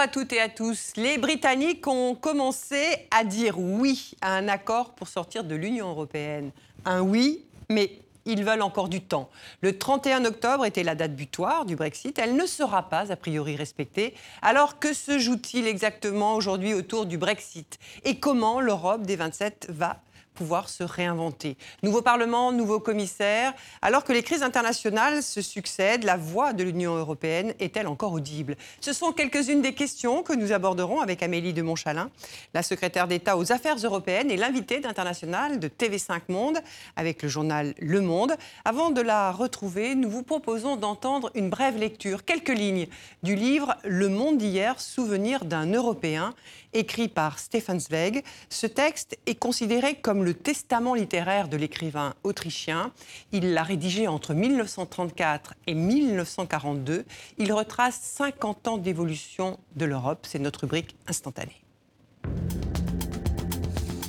À toutes et à tous. Les Britanniques ont commencé à dire oui à un accord pour sortir de l'Union européenne. Un oui, mais ils veulent encore du temps. Le 31 octobre était la date butoir du Brexit. Elle ne sera pas a priori respectée. Alors que se joue-t-il exactement aujourd'hui autour du Brexit? Et comment l'Europe des 27 va pouvoir se réinventer. Nouveau Parlement, nouveau commissaire. Alors que les crises internationales se succèdent, la voix de l'Union européenne est-elle encore audible? Ce sont quelques-unes des questions que nous aborderons avec Amélie de Montchalin, la secrétaire d'État aux Affaires européennes et l'invitée d'International de TV5 Monde avec le journal Le Monde. Avant de la retrouver, nous vous proposons d'entendre une brève lecture, quelques lignes du livre Le Monde d'hier, souvenir d'un Européen écrit par Stefan Zweig. Ce texte est considéré comme le testament littéraire de l'écrivain autrichien. Il l'a rédigé entre 1934 et 1942. Il retrace 50 ans d'évolution de l'Europe. C'est notre rubrique instantanée.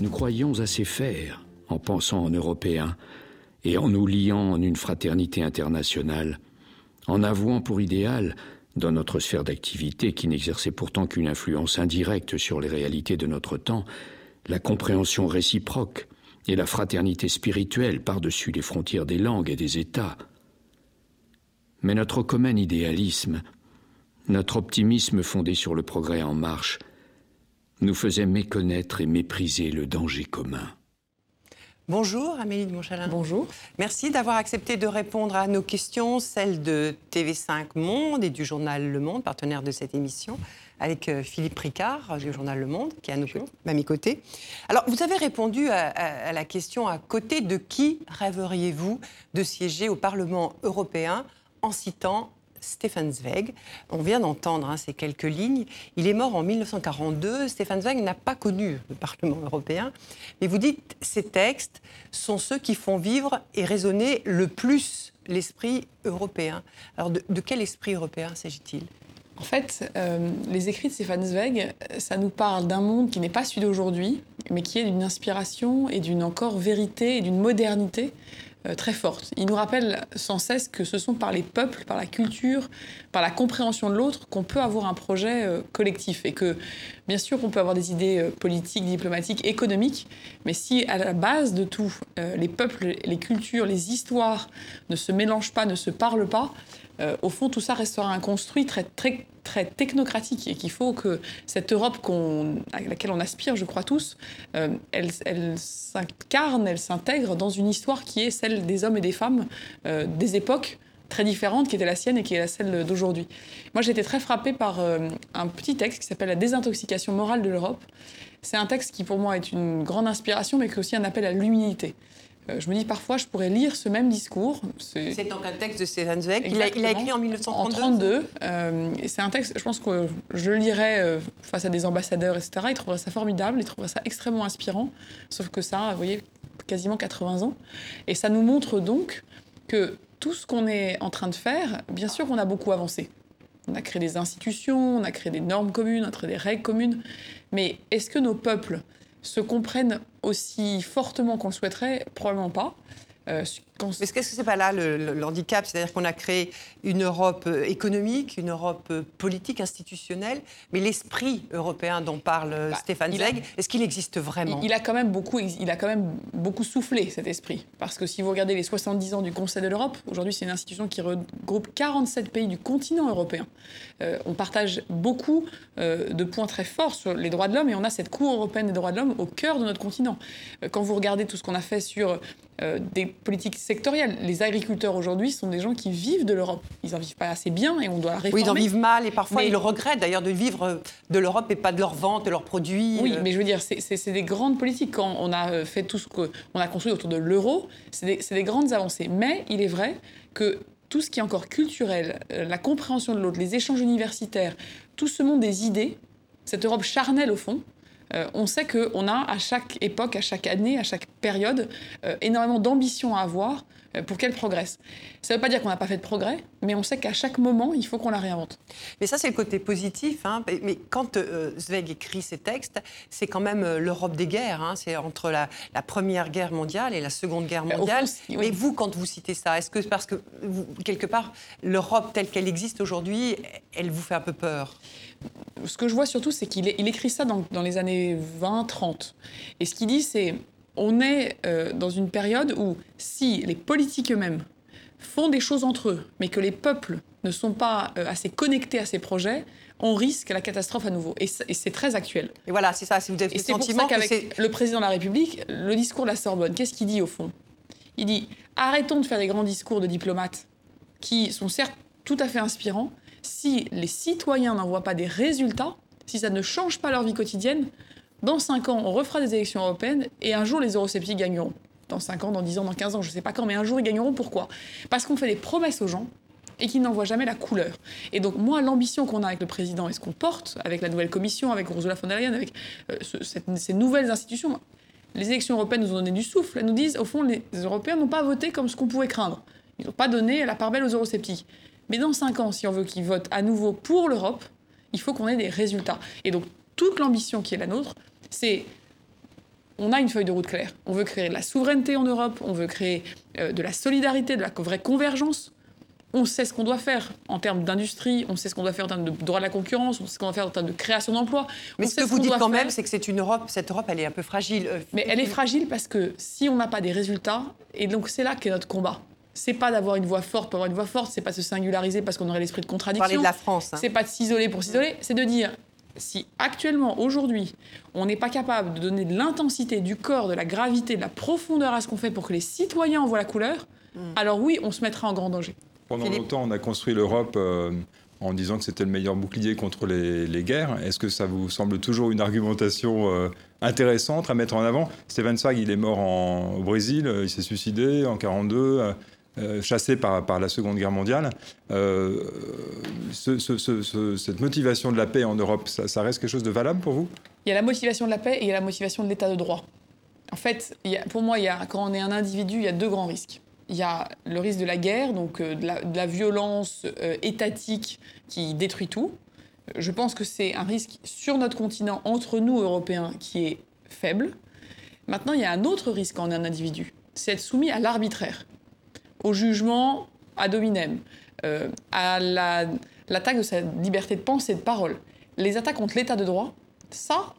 Nous croyons assez faire en pensant en Européens et en nous liant en une fraternité internationale, en avouant pour idéal dans notre sphère d'activité, qui n'exerçait pourtant qu'une influence indirecte sur les réalités de notre temps, la compréhension réciproque et la fraternité spirituelle par-dessus les frontières des langues et des États. Mais notre commun idéalisme, notre optimisme fondé sur le progrès en marche, nous faisait méconnaître et mépriser le danger commun. Bonjour Amélie de Montchalin. Bonjour. Merci d'avoir accepté de répondre à nos questions, celles de TV5 Monde et du journal Le Monde, partenaire de cette émission, avec euh, Philippe Ricard du journal Le Monde, qui est à, mes côtés. Alors, vous avez répondu à la question à côté de qui rêveriez-vous de siéger au Parlement européen en citant Stefan Zweig. On vient d'entendre hein, ces quelques lignes. Il est mort en 1942. Stefan Zweig n'a pas connu le Parlement européen. Mais vous dites, ces textes sont ceux qui font vivre et résonner le plus l'esprit européen. Alors, de, quel esprit européen s'agit-il? En fait, euh, les écrits de Stefan Zweig, ça nous parle d'un monde qui n'est pas celui d'aujourd'hui, mais qui est d'une inspiration et d'une encore vérité et d'une modernité euh, très forte. Il nous rappelle sans cesse que ce sont par les peuples, par la culture, par la compréhension de l'autre qu'on peut avoir un projet euh, collectif et que bien sûr on peut avoir des idées euh, politiques, diplomatiques, économiques, mais si à la base de tout les peuples, les cultures, les histoires ne se mélangent pas, ne se parlent pas, euh, au fond, tout ça restera un construit très, très, très technocratique et qu'il faut que cette Europe à laquelle on aspire, je crois tous, euh, elle, s'incarne, elle s'intègre dans une histoire qui est celle des hommes et des femmes euh, des époques très différentes qui était la sienne et qui est la celle d'aujourd'hui. Moi, j'ai été très frappée par un petit texte qui s'appelle La désintoxication morale de l'Europe. C'est un texte qui, pour moi, est une grande inspiration, mais qui est aussi un appel à l'humilité. Euh, je me dis parfois, je pourrais lire ce même discours. C'est donc un texte de Stéphane Zweig. Il a, il a, écrit en 1932. En 32. Euh, c'est un texte, je pense que je le lirais euh, face à des ambassadeurs, etc. Ils trouveraient ça formidable, ils trouveraient ça extrêmement inspirant. Sauf que ça, vous voyez, quasiment 80 ans. Et ça nous montre donc que tout ce qu'on est en train de faire, bien sûr, on a beaucoup avancé. On a créé des institutions, on a créé des normes communes, on a créé des règles communes. Mais est-ce que nos peuples se comprennent aussi fortement qu'on souhaiterait Probablement pas. Euh, est-ce que c'est pas là le, handicap C'est-à-dire qu'on a créé une Europe euh, économique, une Europe euh, politique, institutionnelle, mais l'esprit européen dont parle bah, Stéphane Zweig, est-ce qu'il existe vraiment? Il, a quand même beaucoup, il a quand même beaucoup soufflé cet esprit. Parce que si vous regardez les 70 ans du Conseil de l'Europe, aujourd'hui c'est une institution qui regroupe 47 pays du continent européen. on partage beaucoup de points très forts sur les droits de l'homme et on a cette Cour européenne des droits de l'homme au cœur de notre continent. quand vous regardez tout ce qu'on a fait sur des politiques Les agriculteurs aujourd'hui sont des gens qui vivent de l'Europe. Ils n'en vivent pas assez bien et on doit réformer. Oui, ils en vivent mal et parfois ils le regrettent d'ailleurs de vivre de l'Europe et pas de leur vente, de leurs produits. Oui, euh. mais je veux dire, c'est des grandes politiques. Quand on a euh, fait tout ce qu'on a construit autour de l'euro, c'est des, des grandes avancées. Mais il est vrai que tout ce qui est encore culturel, euh, la compréhension de l'autre, les échanges universitaires, tout ce monde des idées, cette Europe charnelle au fond, euh, on sait qu'on a à chaque époque, à chaque année, à chaque période, euh, énormément d'ambition à avoir pour qu'elle progresse. Ça ne veut pas dire qu'on n'a pas fait de progrès, mais on sait qu'à chaque moment, il faut qu'on la réinvente. Mais ça, c'est le côté positif. Hein. Mais quand euh, Zweig écrit ses textes, c'est quand même euh, l'Europe des guerres. Hein. C'est entre la, Première Guerre mondiale et la Seconde Guerre mondiale. Mais vous, quand vous citez ça, est-ce que parce que, quelque part, l'Europe telle qu'elle existe aujourd'hui, elle vous fait un peu peur? Ce que je vois surtout, c'est qu'il écrit ça dans, dans les années 20-30. Et ce qu'il dit, c'est on est euh, dans une période où si les politiques eux-mêmes font des choses entre eux, mais que les peuples ne sont pas euh, assez connectés à ces projets, on risque la catastrophe à nouveau. Et c'est très actuel. Et voilà, c'est ça. Si vous avez le sentiment qu'avec le président de la République, le discours de la Sorbonne, qu'est-ce qu'il dit au fond? Il dit arrêtons de faire des grands discours de diplomates qui sont certes tout à fait inspirants. Si les citoyens n'en voient pas des résultats, si ça ne change pas leur vie quotidienne, dans 5 ans, on refera des élections européennes et un jour, les eurosceptiques gagneront. Dans 5 ans, dans 10 ans, dans 15 ans, je ne sais pas quand, mais un jour, ils gagneront. Pourquoi? Parce qu'on fait des promesses aux gens et qu'ils n'en voient jamais la couleur. Et donc, moi, l'ambition qu'on a avec le président et ce qu'on porte, avec la nouvelle commission, avec Ursula von der Leyen, avec euh, ces nouvelles institutions, les élections européennes nous ont donné du souffle. Elles nous disent, au fond, les Européens n'ont pas voté comme ce qu'on pouvait craindre. Ils n'ont pas donné la part belle aux eurosceptiques. Mais dans 5 ans, si on veut qu'ils votent à nouveau pour l'Europe, il faut qu'on ait des résultats. Et donc, toute l'ambition qui est la nôtre, c'est on a une feuille de route claire. On veut créer de la souveraineté en Europe, on veut créer euh, de la solidarité, de la vraie convergence. On sait ce qu'on doit faire en termes d'industrie, on sait ce qu'on doit faire en termes de droit de la concurrence, on sait ce qu'on doit faire en termes de création d'emplois. Mais ce que vous dites quand même, c'est que c'est une Europe, cette Europe, elle est un peu fragile. Euh, Mais elle est fragile parce que si on n'a pas des résultats, et donc c'est là qu'est notre combat c'est pas d'avoir une voix forte pour avoir une voix forte, c'est pas se singulariser parce qu'on aurait l'esprit de contradiction. Parler de la France. Hein. C'est pas de s'isoler pour s'isoler, c'est de dire si actuellement, aujourd'hui, on n'est pas capable de donner de l'intensité, du corps, de la gravité, de la profondeur à ce qu'on fait pour que les citoyens en voient la couleur, hmm. alors oui, on se mettra en grand danger. Pendant longtemps, on a construit l'Europe euh, en disant que c'était le meilleur bouclier contre les, guerres. Est-ce que ça vous semble toujours une argumentation euh, intéressante à mettre en avant? Stéphane Zweig, il est mort au Brésil, euh, il s'est suicidé en 1942. Euh, chassé par, la Seconde Guerre mondiale. Euh, cette motivation de la paix en Europe, ça, reste quelque chose de valable pour vous? Il y a la motivation de la paix et il y a la motivation de l'état de droit. En fait, pour moi, quand on est un individu, il y a deux grands risques. Il y a le risque de la guerre, donc euh, de, la, violence étatique qui détruit tout. Je pense que c'est un risque sur notre continent, entre nous, Européens, qui est faible. Maintenant, il y a un autre risque quand on est un individu, c'est être soumis à l'arbitraire au jugement ad hominem, euh, à l'attaque de sa liberté de pensée et de parole. Les attaques contre l'état de droit, ça,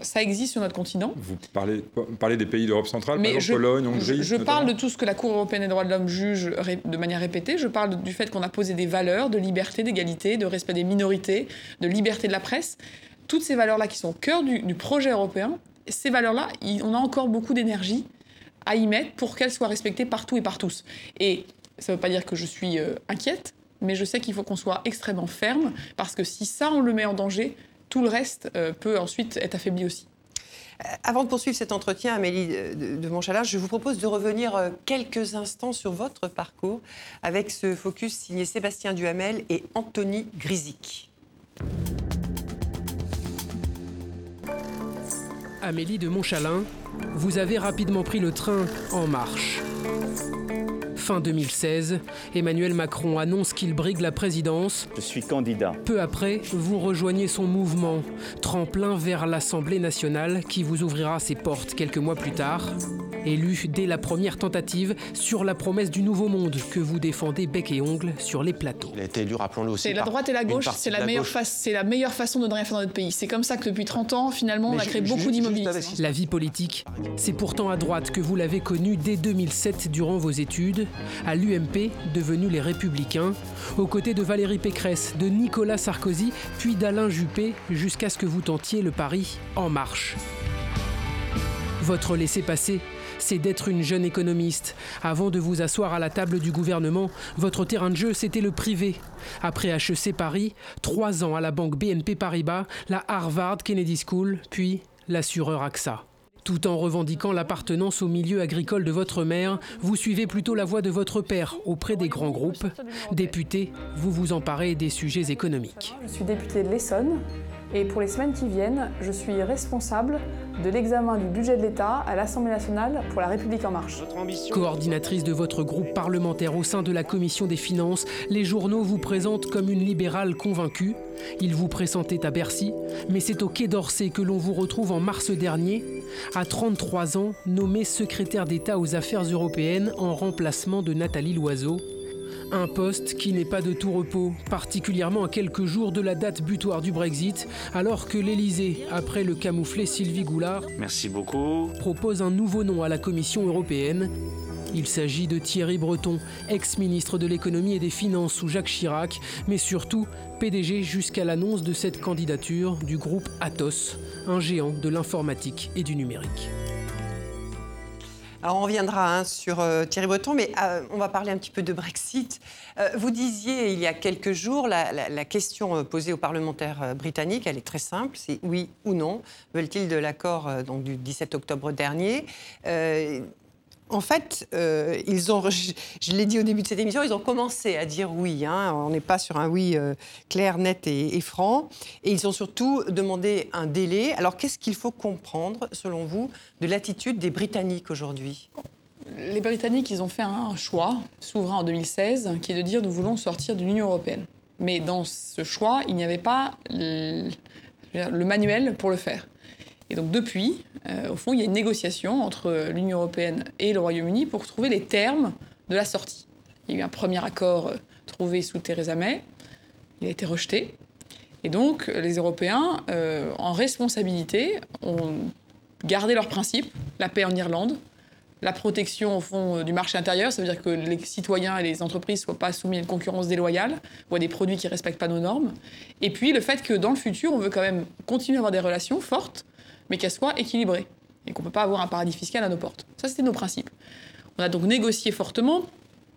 ça existe sur notre continent. Vous parlez, parlez des pays d'Europe centrale, par exemple Pologne, Hongrie Je, parle de tout ce que la Cour européenne des droits de l'homme juge de manière répétée. Je parle du fait qu'on a posé des valeurs de liberté, d'égalité, de respect des minorités, de liberté de la presse. Toutes ces valeurs-là qui sont au cœur du, du projet européen, ces valeurs-là, on a encore beaucoup d'énergie à y mettre pour qu'elle soit respectée partout et par tous. Et ça ne veut pas dire que je suis euh, inquiète, mais je sais qu'il faut qu'on soit extrêmement ferme, parce que si ça, on le met en danger, tout le reste euh, peut ensuite être affaibli aussi. Euh, avant de poursuivre cet entretien, Amélie de Montchalin, je vous propose de revenir quelques instants sur votre parcours avec ce focus signé Sébastien Duhamel et Anthony Grisic. Amélie de Montchalin, vous avez rapidement pris le train en marche. Fin 2016, Emmanuel Macron annonce qu'il brigue la présidence. Je suis candidat. Peu après, vous rejoignez son mouvement, tremplin vers l'Assemblée nationale qui vous ouvrira ses portes quelques mois plus tard. Élu dès la première tentative sur la promesse du nouveau monde que vous défendez bec et ongle sur les plateaux. Il a été élu, rappelons-le aussi. C'est la droite et la gauche, c'est la, meilleure c'est la meilleure façon de ne rien faire dans notre pays. C'est comme ça que depuis 30 ans, finalement, on a créé beaucoup d'immobilier. La vie politique, c'est pourtant à droite que vous l'avez connue dès 2007 durant vos études, à l'UMP, devenu les Républicains, aux côtés de Valérie Pécresse, de Nicolas Sarkozy, puis d'Alain Juppé, jusqu'à ce que vous tentiez le pari En Marche. Votre laissez-passer, c'est d'être une jeune économiste. Avant de vous asseoir à la table du gouvernement, votre terrain de jeu, c'était le privé. Après HEC Paris, trois ans à la banque BNP Paribas, la Harvard Kennedy School, puis l'assureur AXA. Tout en revendiquant l'appartenance au milieu agricole de votre mère, vous suivez plutôt la voie de votre père auprès des grands groupes. Député, vous vous emparez des sujets économiques. Je suis député de l'Essonne Et pour les semaines qui viennent, je suis responsable de l'examen du budget de l'État à l'Assemblée nationale pour la République en marche. Coordinatrice de votre groupe parlementaire au sein de la commission des finances, les journaux vous présentent comme une libérale convaincue. Ils vous pressentaient à Bercy, mais c'est au Quai d'Orsay que l'on vous retrouve en mars dernier, à 33 ans, nommé secrétaire d'État aux affaires européennes en remplacement de Nathalie Loiseau. Un poste qui n'est pas de tout repos, particulièrement à quelques jours de la date butoir du Brexit, alors que l'Elysée, après le camouflet Sylvie Goulard, Merci beaucoup. propose un nouveau nom à la Commission européenne. Il s'agit de Thierry Breton, ex-ministre de l'économie et des finances sous Jacques Chirac, mais surtout PDG jusqu'à l'annonce de cette candidature du groupe Atos, un géant de l'informatique et du numérique. Alors on reviendra hein, sur euh, Thierry Breton, mais euh, on va parler un petit peu de Brexit. Euh, vous disiez il y a quelques jours, la, question posée aux parlementaires britanniques, elle est très simple, c'est oui ou non. Veulent-ils de l'accord du 17 octobre dernier en fait, euh, ils ont, je, l'ai dit au début de cette émission, ils ont commencé à dire oui. hein. on n'est pas sur un oui euh, clair, net et, franc. Et ils ont surtout demandé un délai. Alors, qu'est-ce qu'il faut comprendre, selon vous, de l'attitude des Britanniques aujourd'hui? Les Britanniques, ils ont fait un choix souverain en 2016 qui est de dire nous voulons sortir de l'Union européenne. Mais dans ce choix, il n'y avait pas le manuel pour le faire. Et donc depuis, euh, au fond, il y a une négociation entre l'Union européenne et le Royaume-Uni pour trouver les termes de la sortie. Il y a eu un premier accord euh, trouvé sous Theresa May. Il a été rejeté. Et donc, les Européens, euh, en responsabilité, ont gardé leurs principes, la paix en Irlande, la protection au fond du marché intérieur, ça veut dire que les citoyens et les entreprises ne soient pas soumis à une concurrence déloyale ou à des produits qui ne respectent pas nos normes. Et puis le fait que dans le futur, on veut quand même continuer à avoir des relations fortes, mais qu'elles soient équilibrées et qu'on ne peut pas avoir un paradis fiscal à nos portes. Ça, c'était nos principes. On a donc négocié fortement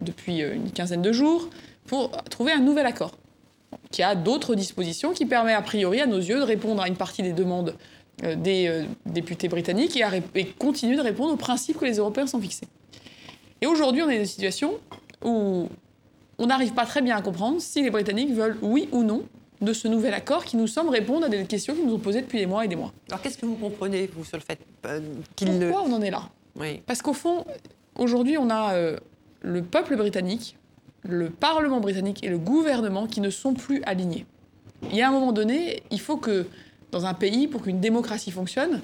depuis euh, une quinzaine de jours pour trouver un nouvel accord qui a d'autres dispositions qui permet a priori à nos yeux de répondre à une partie des demandes euh, des euh, députés britanniques et, à et continuer de répondre aux principes que les Européens sont fixés. Et aujourd'hui, on est dans une situation où on n'arrive pas très bien à comprendre si les Britanniques veulent oui ou non de ce nouvel accord qui nous semble répondre à des questions qu'ils nous ont posées depuis des mois et des mois. Alors, qu'est-ce que vous comprenez, vous, sur le fait euh, qu'ils ne... Pourquoi on en est là? Oui. Parce qu'au fond, aujourd'hui, on a euh, le peuple britannique, le Parlement britannique et le gouvernement qui ne sont plus alignés. Il y a un moment donné, il faut que, dans un pays, pour qu'une démocratie fonctionne,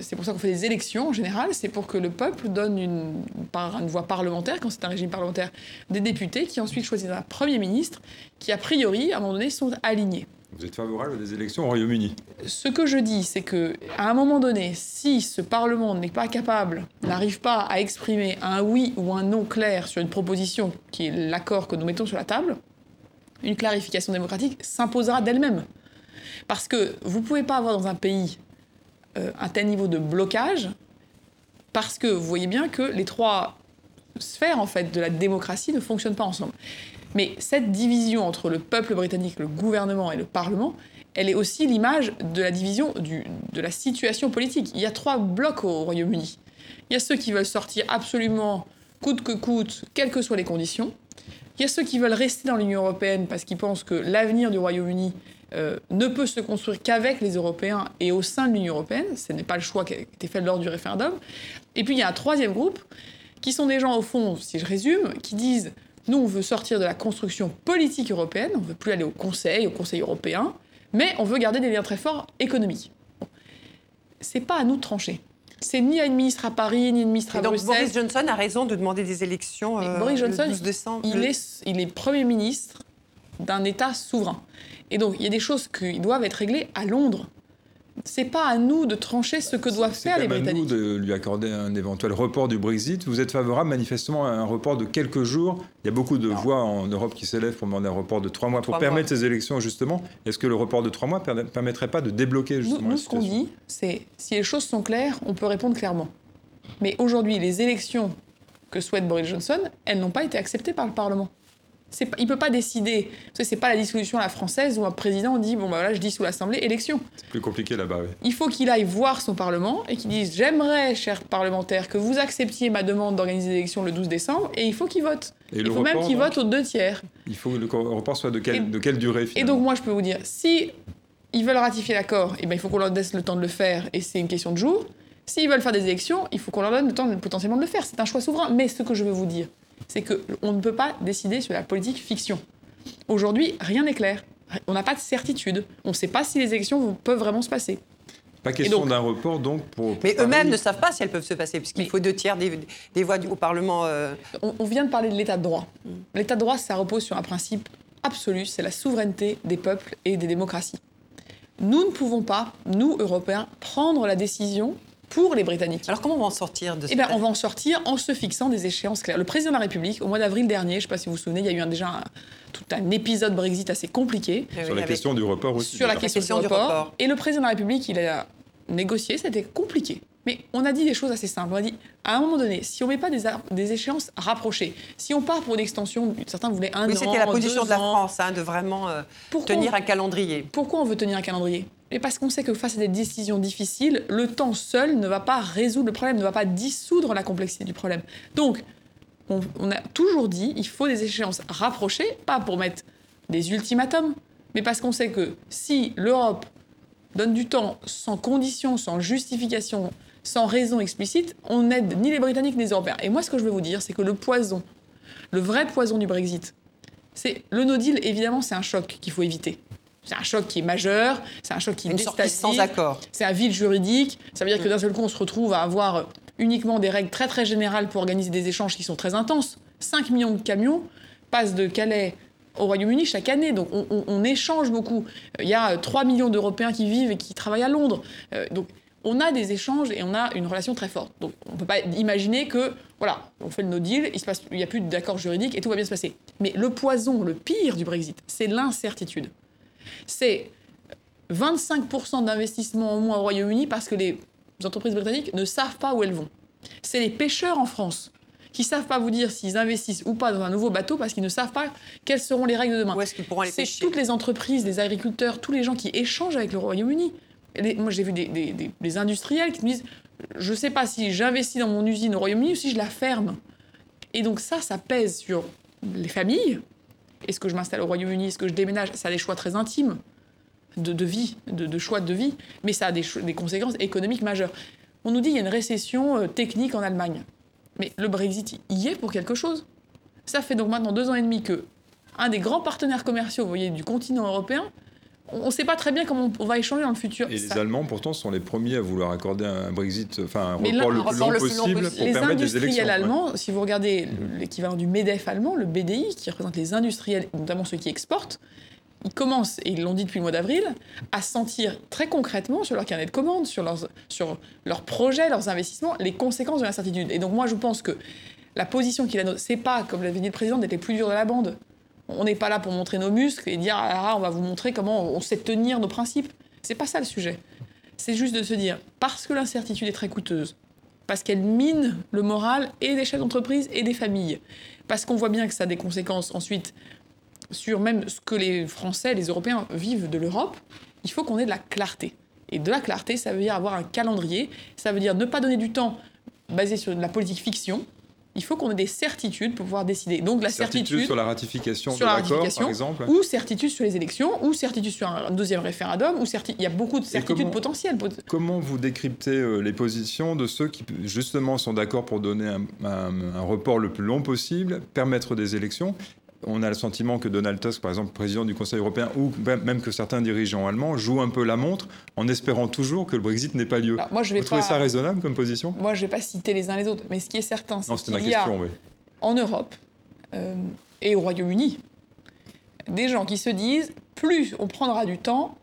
c'est pour ça qu'on fait des élections en général, c'est pour que le peuple donne une, par une voie parlementaire, quand c'est un régime parlementaire, des députés qui ensuite choisissent un Premier ministre qui, a priori, à un moment donné, sont alignés. Vous êtes favorable à des élections au Royaume-Uni? Ce que je dis, c'est que à un moment donné, si ce Parlement n'est pas capable, n'arrive pas à exprimer un oui ou un non clair sur une proposition qui est l'accord que nous mettons sur la table, une clarification démocratique s'imposera d'elle-même. Parce que vous ne pouvez pas avoir dans un pays un tel niveau de blocage, parce que vous voyez bien que les trois sphères en fait de la démocratie ne fonctionnent pas ensemble. Mais cette division entre le peuple britannique, le gouvernement et le Parlement, elle est aussi l'image de la division du- de la situation politique. Il y a trois blocs au Royaume-Uni. Il y a ceux qui veulent sortir absolument coûte que coûte, quelles que soient les conditions. Il y a ceux qui veulent rester dans l'Union européenne parce qu'ils pensent que l'avenir du Royaume-Uni euh, ne peut se construire qu'avec les Européens et au sein de l'Union européenne. Ce n'est pas le choix qui a été fait lors du référendum. Et puis il y a un troisième groupe qui sont des gens, au fond, si je résume, qui disent nous, on veut sortir de la construction politique européenne, on veut plus aller au Conseil, au Conseil européen, mais on veut garder des liens très forts économiques. Bon. C'est pas à nous de trancher. C'est ni à une ministre à Paris, ni à une ministre à donc, Bruxelles. Boris Johnson a raison de demander des élections euh, Boris Johnson, le 12 décembre. il le- est, il est Premier ministre d'un État souverain. Et donc, il y a des choses qui doivent être réglées à Londres. C'est pas à nous de trancher ce que doivent C'est faire les même à nous Britanniques. de lui accorder un éventuel report du Brexit. Vous êtes favorable manifestement à un report de quelques jours. Il y a beaucoup de Non. voix en Europe qui s'élèvent pour demander un report de trois mois pour Trois permettre mois. ces élections justement. Est-ce que le report de trois mois per- permettrait pas de débloquer Nous, justement nous, la ce qu'on dit, c'est si les choses sont claires, on peut répondre clairement. Mais aujourd'hui, les élections que souhaite Boris Johnson, elles n'ont pas été acceptées par le Parlement. Il ne peut pas décider. Vous savez, c'est pas la dissolution à la française où un président dit bon bah voilà, je dis sous l'Assemblée élection. C'est plus compliqué là-bas. oui. Il faut qu'il aille voir son Parlement et qu'il dise J'aimerais, chers parlementaires, que vous acceptiez ma demande d'organiser des élections le 12 décembre, et il faut qu'il vote. Et il faut même qu'il vote aux deux tiers. Il faut que le report soit de quelle, Et- de quelle durée Et donc, moi, je peux vous dire si ils veulent ratifier l'accord, et ben, il faut qu'on leur laisse le temps de le faire, et c'est une question de jours. S'ils veulent faire des élections, il faut qu'on leur donne le temps potentiellement de le faire. C'est un choix souverain. Mais ce que je veux vous dire, c'est qu'on ne peut pas décider sur la politique fiction. Aujourd'hui, rien n'est clair. On n'a pas de certitude. On ne sait pas si les élections peuvent vraiment se passer. Pas question d'un report, donc, pour... Mais eux-mêmes ne savent pas si elles peuvent se passer, puisqu'il faut deux tiers des, voix du, au Parlement. Euh. On, vient de parler de l'état de droit. L'état de droit, ça repose sur un principe absolu, c'est la souveraineté des peuples et des démocraties. Nous ne pouvons pas, nous, Européens, prendre la décision pour les Britanniques. Alors comment on va en sortir de Eh bien, on va en sortir en se fixant des échéances claires. Le président de la République, au mois d'avril dernier, je ne sais pas si vous vous souvenez, il y a eu un, déjà tout un épisode Brexit assez compliqué. Sur la question du report aussi. Sur la question, du, report. Et le président de la République, il a négocié, c'était compliqué. Mais on a dit des choses assez simples. On a dit, à un moment donné, si on ne met pas des, des, échéances rapprochées, si on part pour une extension, certains voulaient un an, Oui, c'était la position de la France, hein, de vraiment euh, tenir un calendrier. Pourquoi on veut tenir un calendrier? Et parce qu'on sait que face à des décisions difficiles, le temps seul ne va pas résoudre le problème, ne va pas dissoudre la complexité du problème. Donc, on, a toujours dit, il faut des échéances rapprochées, pas pour mettre des ultimatums, mais parce qu'on sait que si l'Europe donne du temps sans condition, sans justification, sans raison explicite, on n'aide ni les Britanniques ni les Européens. Et moi, ce que je veux vous dire, c'est que le poison, le vrai poison du Brexit, c'est le no deal, évidemment, c'est un choc qu'il faut éviter. C'est un choc qui est majeur, c'est un choc qui est sans accord. C'est un vide juridique. Ça veut dire que d'un seul coup, on se retrouve à avoir uniquement des règles très très générales pour organiser des échanges qui sont très intenses. 5 millions de camions passent de Calais au Royaume-Uni chaque année, donc on, échange beaucoup. Il y a 3 millions d'Européens qui vivent et qui travaillent à Londres. Euh, donc on a des échanges et on a une relation très forte. Donc on ne peut pas imaginer que, voilà, on fait le no deal, il n'y a plus d'accord juridique et tout va bien se passer. Mais le poison, le pire du Brexit, c'est l'incertitude c'est 25% d'investissement en moins au Royaume-Uni parce que les entreprises britanniques ne savent pas où elles vont. C'est les pêcheurs en France qui ne savent pas vous dire s'ils investissent ou pas dans un nouveau bateau parce qu'ils ne savent pas quelles seront les règles de demain. Où est-ce qu'ils pourront aller C'est toutes les entreprises, les agriculteurs, tous les gens qui échangent avec le Royaume-Uni. Moi, j'ai vu des, industriels qui me disent Je ne sais pas si j'investis dans mon usine au Royaume-Uni ou si je la ferme. Et donc, ça, ça pèse sur les familles, est-ce que je m'installe au Royaume-Uni? Est-ce que je déménage? Ça a des choix très intimes de, vie, de, choix de vie, mais ça a des, conséquences économiques majeures. On nous dit qu'il y a une récession euh, technique en Allemagne. Mais le Brexit y est pour quelque chose. Ça fait donc maintenant deux ans et demi que un des grands partenaires commerciaux vous voyez, du continent européen on ne sait pas très bien comment on va échanger dans le futur. Et les Allemands, pourtant, sont les premiers à vouloir accorder un Brexit, enfin un report le plus long possible pour les permettre des élections. Les industriels allemands, si vous regardez l'équivalent du MEDEF allemand, le BDI, qui représente les industriels, notamment ceux qui exportent, ils commencent, et ils l'ont dit depuis le mois d'avril, à sentir très concrètement sur leur carnet de commandes, sur leurs, sur leurs projets, leurs investissements, les conséquences de l'incertitude. Et donc moi, je pense que la position qu'il a, c'est pas, comme l'avait dit le président, d'être les plus durs de la bande. On n'est pas là pour montrer nos muscles et dire ah, on va vous montrer comment on sait tenir nos principes. C'est pas ça le sujet. C'est juste de se dire parce que l'incertitude est très coûteuse, parce qu'elle mine le moral et des chefs d'entreprise et des familles, parce qu'on voit bien que ça a des conséquences ensuite sur même ce que les Français, les Européens vivent de l'Europe, il faut qu'on ait de la clarté. Et de la clarté, ça veut dire avoir un calendrier, ça veut dire ne pas donner du temps basé sur de la politique fiction, il faut qu'on ait des certitudes pour pouvoir décider. Donc la certitude, sur la ratification de l'accord, par exemple, ou certitude sur les élections, ou certitude sur un deuxième référendum, ou il y a beaucoup de certitudes potentielles. Comment vous décryptez euh, les positions de ceux qui justement sont d'accord pour donner un, report le plus long possible, permettre des élections, on a le sentiment que Donald Tusk, par exemple, président du Conseil européen, ou même que certains dirigeants allemands jouent un peu la montre en espérant toujours que le Brexit n'ait pas lieu. moi, je vais Vous trouvez ça raisonnable comme position? Moi, je ne vais pas citer les uns les autres, mais ce qui est certain, c'est qu'il y a en Europe euh, et au Royaume-Uni des gens qui se disent plus on prendra du temps,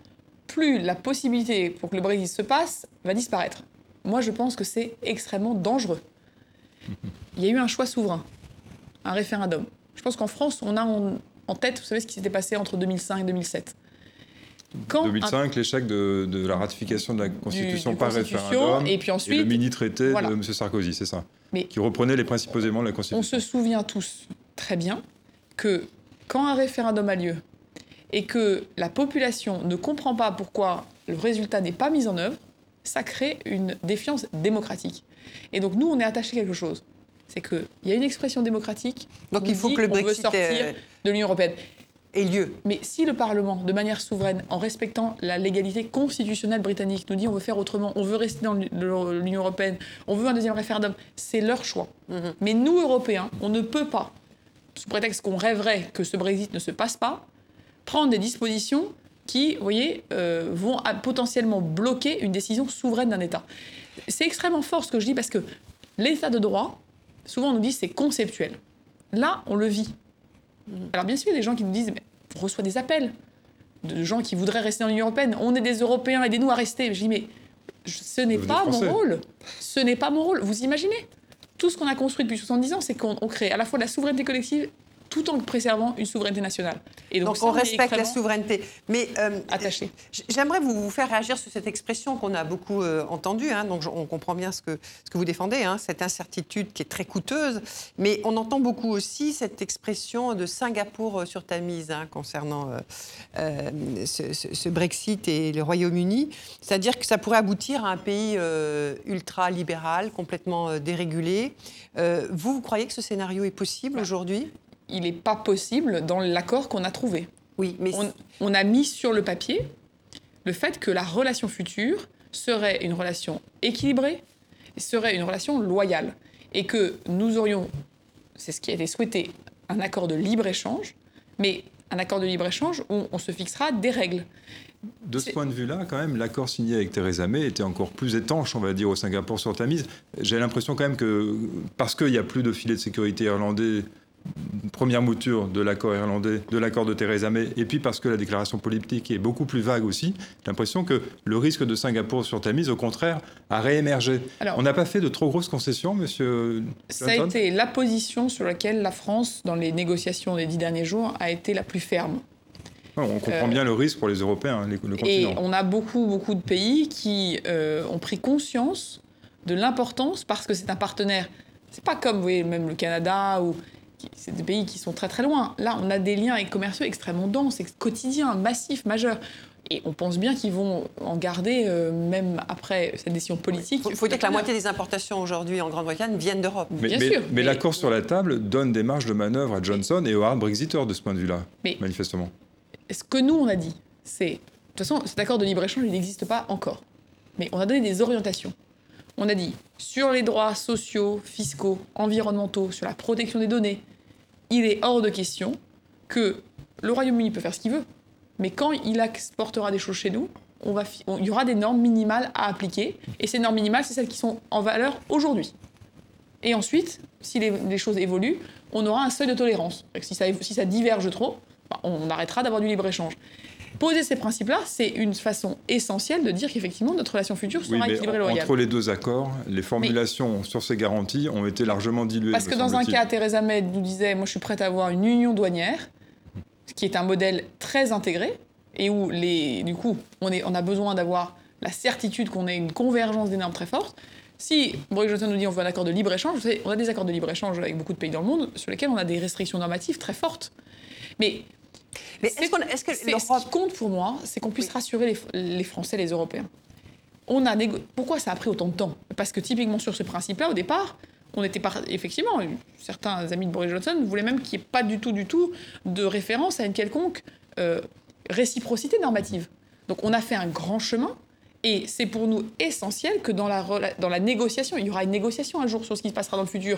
plus la possibilité pour que le Brexit se passe va disparaître. Moi, je pense que c'est extrêmement dangereux. Il y a eu un choix souverain, un référendum. Je pense qu'en France, on a en, tête, vous savez ce qui s'était passé entre 2005 et 2007. Quand 2005, l'échec de, la ratification de la Constitution par référendum et puis ensuite le mini-traité de M. Sarkozy, c'est ça Mais Qui reprenait les principaux éléments de la Constitution. On se souvient tous très bien que quand un référendum a lieu et que la population ne comprend pas pourquoi le résultat n'est pas mis en œuvre, ça crée une défiance démocratique. Et donc nous, on est attaché à quelque chose c'est qu'il y a une expression démocratique. Donc il faut que le Brexit veut sortir de l'Union européenne. ait lieu. Mais si le Parlement, de manière souveraine, en respectant la légalité constitutionnelle britannique, nous dit on veut faire autrement, on veut rester dans l'Union européenne, on veut un deuxième référendum, c'est leur choix. Mhm. Mais nous, Européens, on ne peut pas, sous prétexte qu'on rêverait que ce Brexit ne se passe pas, prendre des dispositions qui, vous voyez, euh, vont potentiellement bloquer une décision souveraine d'un État. C'est extrêmement fort ce que je dis parce que l'état de droit, souvent on nous dit c'est conceptuel. Là, on le vit. Mhm. Alors bien sûr, il y a des gens qui nous disent, mais on reçoit des appels de gens qui voudraient rester dans l'Union européenne. On est des Européens, aidez-nous à rester. Je dis, mais ce n'est pas mon rôle. Ce n'est pas mon rôle. Vous imaginez Tout ce qu'on a construit depuis 70 ans, c'est qu'on crée à la fois de la souveraineté collective tout en préservant une souveraineté nationale. Et donc, on respecte la souveraineté. Mais euh, attaché. J'aimerais vous, faire réagir sur cette expression qu'on a beaucoup euh, entendue. Hein, donc on comprend bien ce que, ce que vous défendez, hein, cette incertitude qui est très coûteuse. Mais on entend beaucoup aussi cette expression de Singapour euh, sur Tamise hein, concernant ce, Brexit et le Royaume-Uni. C'est-à-dire que ça pourrait aboutir à un pays ultra-libéral, complètement dérégulé. vous, vous croyez que ce scénario est possible aujourd'hui? Il n'est pas possible dans l'accord qu'on a trouvé. Oui, mais on, a mis sur le papier le fait que la relation future serait une relation équilibrée, serait une relation loyale, et que nous aurions, c'est ce qui a été souhaité, un accord de libre-échange, mais un accord de libre-échange où on se fixera des règles. De ce point de vue-là, quand même, l'accord signé avec Theresa May était encore plus étanche, on va dire, au Singapour sur Tamise. J'ai l'impression quand même que, parce qu'il n'y a plus de filet de sécurité irlandais première mouture de l'accord irlandais, de l'accord de Theresa May, et puis parce que la déclaration politique est beaucoup plus vague aussi, j'ai l'impression que le risque de Singapour sur Tamise, au contraire, a réémergé. on n'a pas fait de trop grosses concessions, monsieur Ça a été la position sur laquelle la France, dans les négociations des dix derniers jours, a été la plus ferme. On comprend bien le risque pour les Européens, le continent. Et on a beaucoup, beaucoup de pays qui euh, ont pris conscience de l'importance, parce que c'est un partenaire. C'est pas comme, vous voyez, même le Canada ou c'est des pays qui sont très très loin. Là, on a des liens commerciaux extrêmement denses, quotidiens, massifs, majeurs. Et on pense bien qu'ils vont en garder euh, même après cette décision politique. Il faut, dire que la moitié des importations aujourd'hui en Grande-Bretagne viennent d'Europe. Mais, bien sûr, mais, l'accord sur la table donne des marges de manœuvre à Johnson et aux hard Brexiteurs de ce point de vue-là, manifestement. Ce que nous, on a dit, c'est... De toute façon, cet accord de libre-échange, il n'existe pas encore. Mais on a donné des orientations. On a dit, sur les droits sociaux, fiscaux, environnementaux, sur la protection des données, il est hors de question que le Royaume-Uni peut faire ce qu'il veut, mais quand il exportera des choses chez nous, on va il y aura des normes minimales à appliquer, et ces normes minimales, c'est celles qui sont en valeur aujourd'hui. Et ensuite, si les, choses évoluent, on aura un seuil de tolérance. Si ça, diverge trop, bah, on arrêtera d'avoir du libre-échange. Poser ces principes-là, c'est une façon essentielle de dire qu'effectivement notre relation future sera équilibrée et loyale. Entre les deux accords, les formulations sur ces garanties ont été largement diluées. Parce que dans un cas, Theresa May nous disait Moi, je suis prête à avoir une union douanière, ce qui est un modèle très intégré, et où, les, du coup, on, est, on a besoin d'avoir la certitude qu'on ait une convergence des normes très forte. Si Boris Johnson nous dit on veut un accord de libre-échange, vous savez, on a des accords de libre-échange avec beaucoup de pays dans le monde sur lesquels on a des restrictions normatives très fortes. Mais mais est-ce, que Ce qui compte pour moi, c'est qu'on puisse rassurer les, Français, les Européens. On a Pourquoi ça a pris autant de temps? Parce que typiquement sur ce principe-là, au départ, on était effectivement, certains amis de Boris Johnson voulaient même qu'il n'y ait pas du tout, du tout de référence à une quelconque euh, réciprocité normative. Donc on a fait un grand chemin. Et c'est pour nous essentiel que dans la, dans la négociation, il y aura une négociation un jour sur ce qui se passera dans le futur.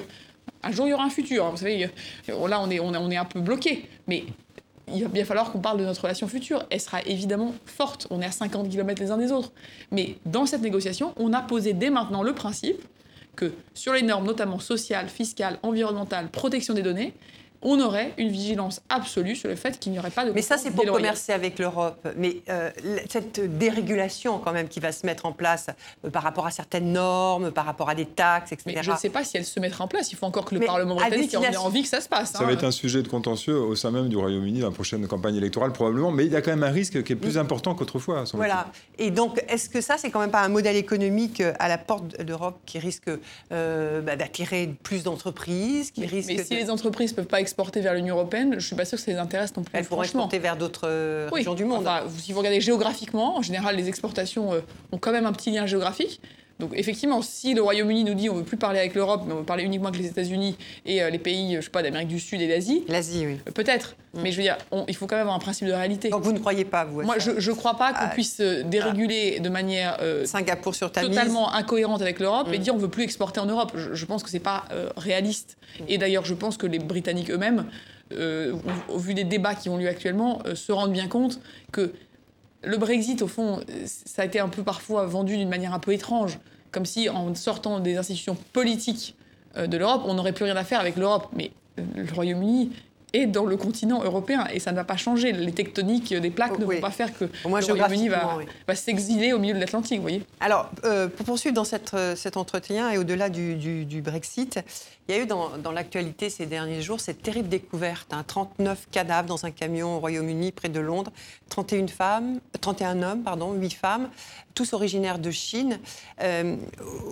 Un jour, il y aura un futur. Vous savez, là, on est, on est un peu bloqué. Mais il va bien falloir qu'on parle de notre relation future. Elle sera évidemment forte. On est à 50 km les uns des autres. Mais dans cette négociation, on a posé dès maintenant le principe que sur les normes, notamment sociales, fiscales, environnementales, protection des données, on aurait une vigilance absolue sur le fait qu'il n'y aurait pas de Mais ça, c'est pour commercer avec l'Europe. Mais euh, cette dérégulation, quand même, qui va se mettre en place euh, par rapport à certaines normes, par rapport à des taxes, etc. Mais je ne sais pas si elle se mettra en place. Il faut encore que le Parlement britannique ait envie que ça se passe. Ça va hein. être un sujet de contentieux au sein même du Royaume-Uni dans la prochaine campagne électorale, probablement. Mais il y a quand même un risque qui est plus important qu'autrefois. Voilà. Et donc, est-ce que ça, c'est quand même pas un modèle économique euh, à la porte d'Europe qui risque bah, d'attirer plus d'entreprises qui mais, mais si les entreprises ne peuvent pas exporter vers l'Union européenne, je ne suis pas sûre que ça les intéresse non plus. Elles pourraient exporter vers d'autres euh, régions du monde. si vous regardez géographiquement, en général, les exportations euh, ont quand même un petit lien géographique. Donc effectivement, si le Royaume-Uni nous dit on veut plus parler avec l'Europe, mais on veut parler uniquement avec les États-Unis et euh, les pays, je sais pas, d'Amérique du Sud et d'Asie, L'Asie, oui. euh, peut-être. Mm. Mais je veux dire, on- il faut quand même avoir un principe de réalité. Donc vous ne croyez pas, vous Moi, je ne crois pas qu'on Ah. puisse euh, déréguler de manière euh, Singapour sur ta mise. totalement incohérente avec l'Europe et Mm. dire on veut plus exporter en Europe. Je, je pense que c'est pas euh, réaliste. Et d'ailleurs, je pense que les Britanniques eux-mêmes, euh, au, au vu des débats qui ont lieu actuellement, euh, se rendent bien compte que le Brexit, au fond, ça a été un peu parfois vendu d'une manière un peu étrange, comme si en sortant des institutions politiques euh, de l'Europe, on n'aurait plus rien à faire avec l'Europe. Mais euh, le Royaume-Uni est dans le continent européen et ça ne va pas changer. Les tectoniques des plaques ne Oui. vont pas faire que Au moins le Royaume-Uni va, géographiquement, oui. va s'exiler au milieu de l'Atlantique, vous voyez. Alors, euh, pour poursuivre dans cette, euh, cet entretien et au-delà du, du- du Brexit, il y a eu dans, dans l'actualité ces derniers jours cette terrible découverte hein, 39 cadavres dans un camion au Royaume-Uni près de Londres, 31 femmes, 31 hommes, pardon, 8 femmes, tous originaires de Chine. Euh,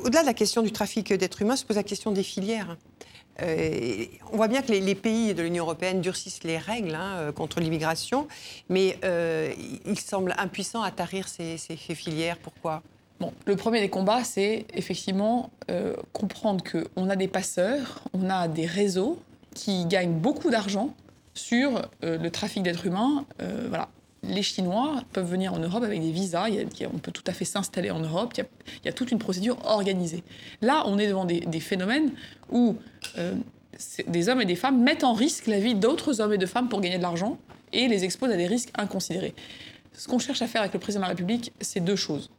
au-delà de la question du trafic d'êtres humains, se pose la question des filières. Euh, on voit bien que les, pays de l'Union européenne durcissent les règles hein, euh, contre l'immigration, mais euh, ils semblent impuissants à tarir ces, filières. Pourquoi? Bon, le premier des combats, c'est effectivement euh, comprendre qu'on a des passeurs, on a des réseaux qui gagnent beaucoup d'argent sur le trafic d'êtres humains. Voilà. Les Chinois peuvent venir en Europe avec des visas, on peut tout à fait s'installer en Europe, il y, a, toute une procédure organisée. Là, on est devant des, phénomènes où euh, des hommes et des femmes mettent en risque la vie d'autres hommes et de femmes pour gagner de l'argent et les exposent à des risques inconsidérés. Ce qu'on cherche à faire avec le président de la République, c'est deux choses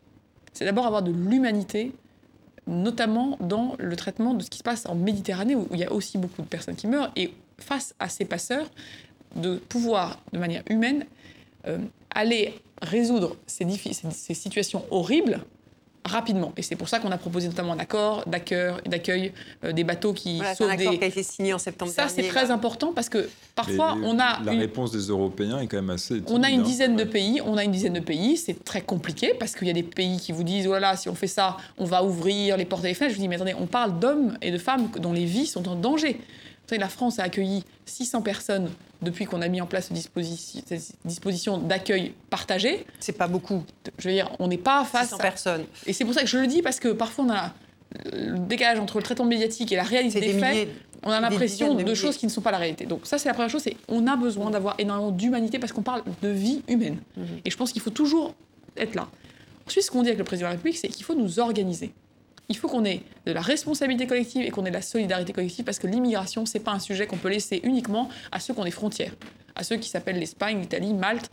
c'est d'abord avoir de l'humanité, notamment dans le traitement de ce qui se passe en Méditerranée, où il y a aussi beaucoup de personnes qui meurent, et face à ces passeurs, de pouvoir, de manière humaine, euh, aller résoudre ces, diffi- ces- ces situations horribles rapidement. Et c'est pour ça qu'on a proposé notamment un accord d'accueil, euh, des bateaux qui Voilà, c'est un sauvent accord des... qui a été signé en septembre Ça, c'est très là. important parce que parfois, Mais on a La une- réponse des Européens est quand même assez. on a une hein. dizaine de Ouais. pays, on a une dizaine de pays, c'est très compliqué parce qu'il y a des pays qui vous disent oh là là, si on fait ça, on va ouvrir les portes et les fenêtres. Je vous dis mais attendez, on parle d'hommes et de femmes dont les vies sont en danger. Vous savez, la France a accueilli 600 personnes depuis qu'on a mis en place disposition, cette disposition d'accueil partagé. C'est pas beaucoup, Je veux dire, on n'est pas face 600 à... personnes. Et c'est pour ça que je le dis parce que parfois on a le décalage entre le traitement médiatique et la réalité des, des faits. milliers. On a l'impression de, choses qui ne sont pas la réalité. Donc ça, c'est la première chose, c'est on a besoin d'avoir énormément d'humanité parce qu'on parle de vie humaine. Mhm. Et je pense qu'il faut toujours être là. Ensuite, ce qu'on dit avec le président de la République, c'est qu'il faut nous organiser. Il faut qu'on ait de la responsabilité collective et qu'on ait de la solidarité collective parce que l'immigration, c'est pas un sujet qu'on peut laisser uniquement à ceux qui ont des frontières, à ceux qui s'appellent l'Espagne, l'Italie, Malte,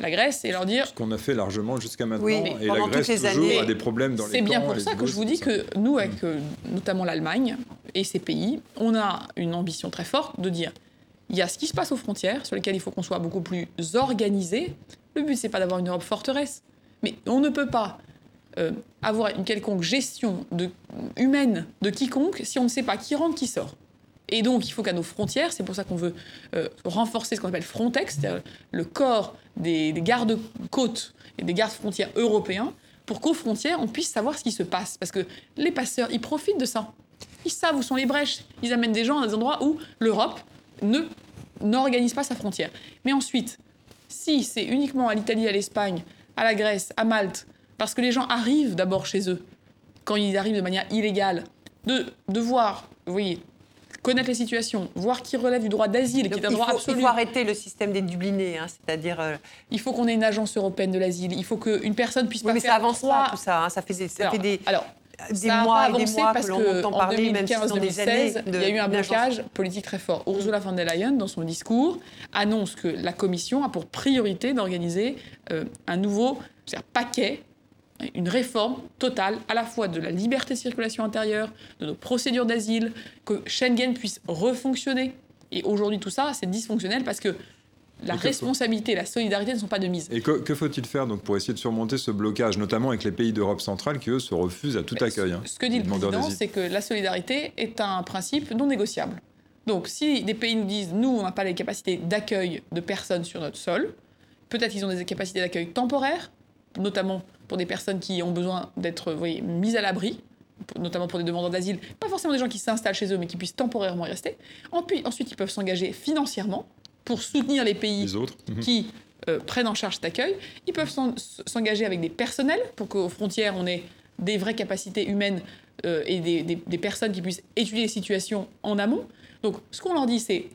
la Grèce, et leur dire Ce qu'on a fait largement jusqu'à maintenant. Oui, et la Grèce, les toujours, années. a des problèmes dans les C'est bien pour ça que je vous dis que nous, avec euh, notamment l'Allemagne et ces pays, on a une ambition très forte de dire il y a ce qui se passe aux frontières, sur lesquelles il faut qu'on soit beaucoup plus organisé. Le but, c'est pas d'avoir une Europe forteresse, mais on ne peut pas euh, avoir une quelconque gestion humaine de quiconque si on ne sait pas qui rentre, qui sort. Et donc, il faut qu'à nos frontières, c'est pour ça qu'on veut euh, renforcer ce qu'on appelle Frontex, c'est-à-dire le corps des, des gardes-côtes et des gardes-frontières européens, pour qu'aux frontières, on puisse savoir ce qui se passe. Parce que les passeurs, ils profitent de ça. Ils savent où sont les brèches. Ils amènent des gens à des endroits où l'Europe ne n'organise pas sa frontière. Mais ensuite, si c'est uniquement à l'Italie, à l'Espagne, à la Grèce, à Malte, parce que les gens arrivent d'abord chez eux, quand ils arrivent de manière illégale, de, de voir, vous voyez, connaître les situations, voir qui relève du droit d'asile, qui est un droit faut, absolu. il faut arrêter le système des Dublinés, hein, c'est-à-dire. euh, Il faut qu'on ait une agence européenne de l'asile. Il faut qu'une personne puisse oui, pas mais faire ça avance trois... pas tout ça. hein, ça fait des, ça alors, fait des, alors, des ça a mois et des avancé mois parce que en parler, même si ce sont des années. 2015-2016, de- il y a eu un blocage politique très fort. Ursula von der Leyen, dans son discours, annonce que la Commission a pour priorité d'organiser euh, un nouveau paquet, une réforme totale à la fois de la liberté de circulation intérieure, de nos procédures d'asile, que Schengen puisse refonctionner. Et aujourd'hui, tout ça, c'est dysfonctionnel parce que la responsabilité et la solidarité ne sont pas de mise. Et que, que faut-il faire donc pour essayer de surmonter ce blocage, notamment avec les pays d'Europe centrale qui eux se refusent à tout Mais accueil hein, Ce que dit le président, c'est que la solidarité est un principe non négociable. Donc, si des pays nous disent, nous, on n'a pas les capacités d'accueil de personnes sur notre sol, peut-être qu'ils ont des capacités d'accueil temporaires, notamment pour des personnes qui ont besoin d'être mises à l'abri, notamment pour des demandeurs d'asile, pas forcément des gens qui s'installent chez eux, mais qui puissent temporairement y rester. Ensuite, ils peuvent s'engager financièrement pour soutenir les pays Les autres Mhm. qui euh, prennent en charge cet accueil. Ils peuvent s'en- s'engager avec des personnels pour qu'aux frontières, on ait des vraies capacités humaines euh, et des, des- des personnes qui puissent étudier les situations en amont. Donc, ce qu'on leur dit, c'est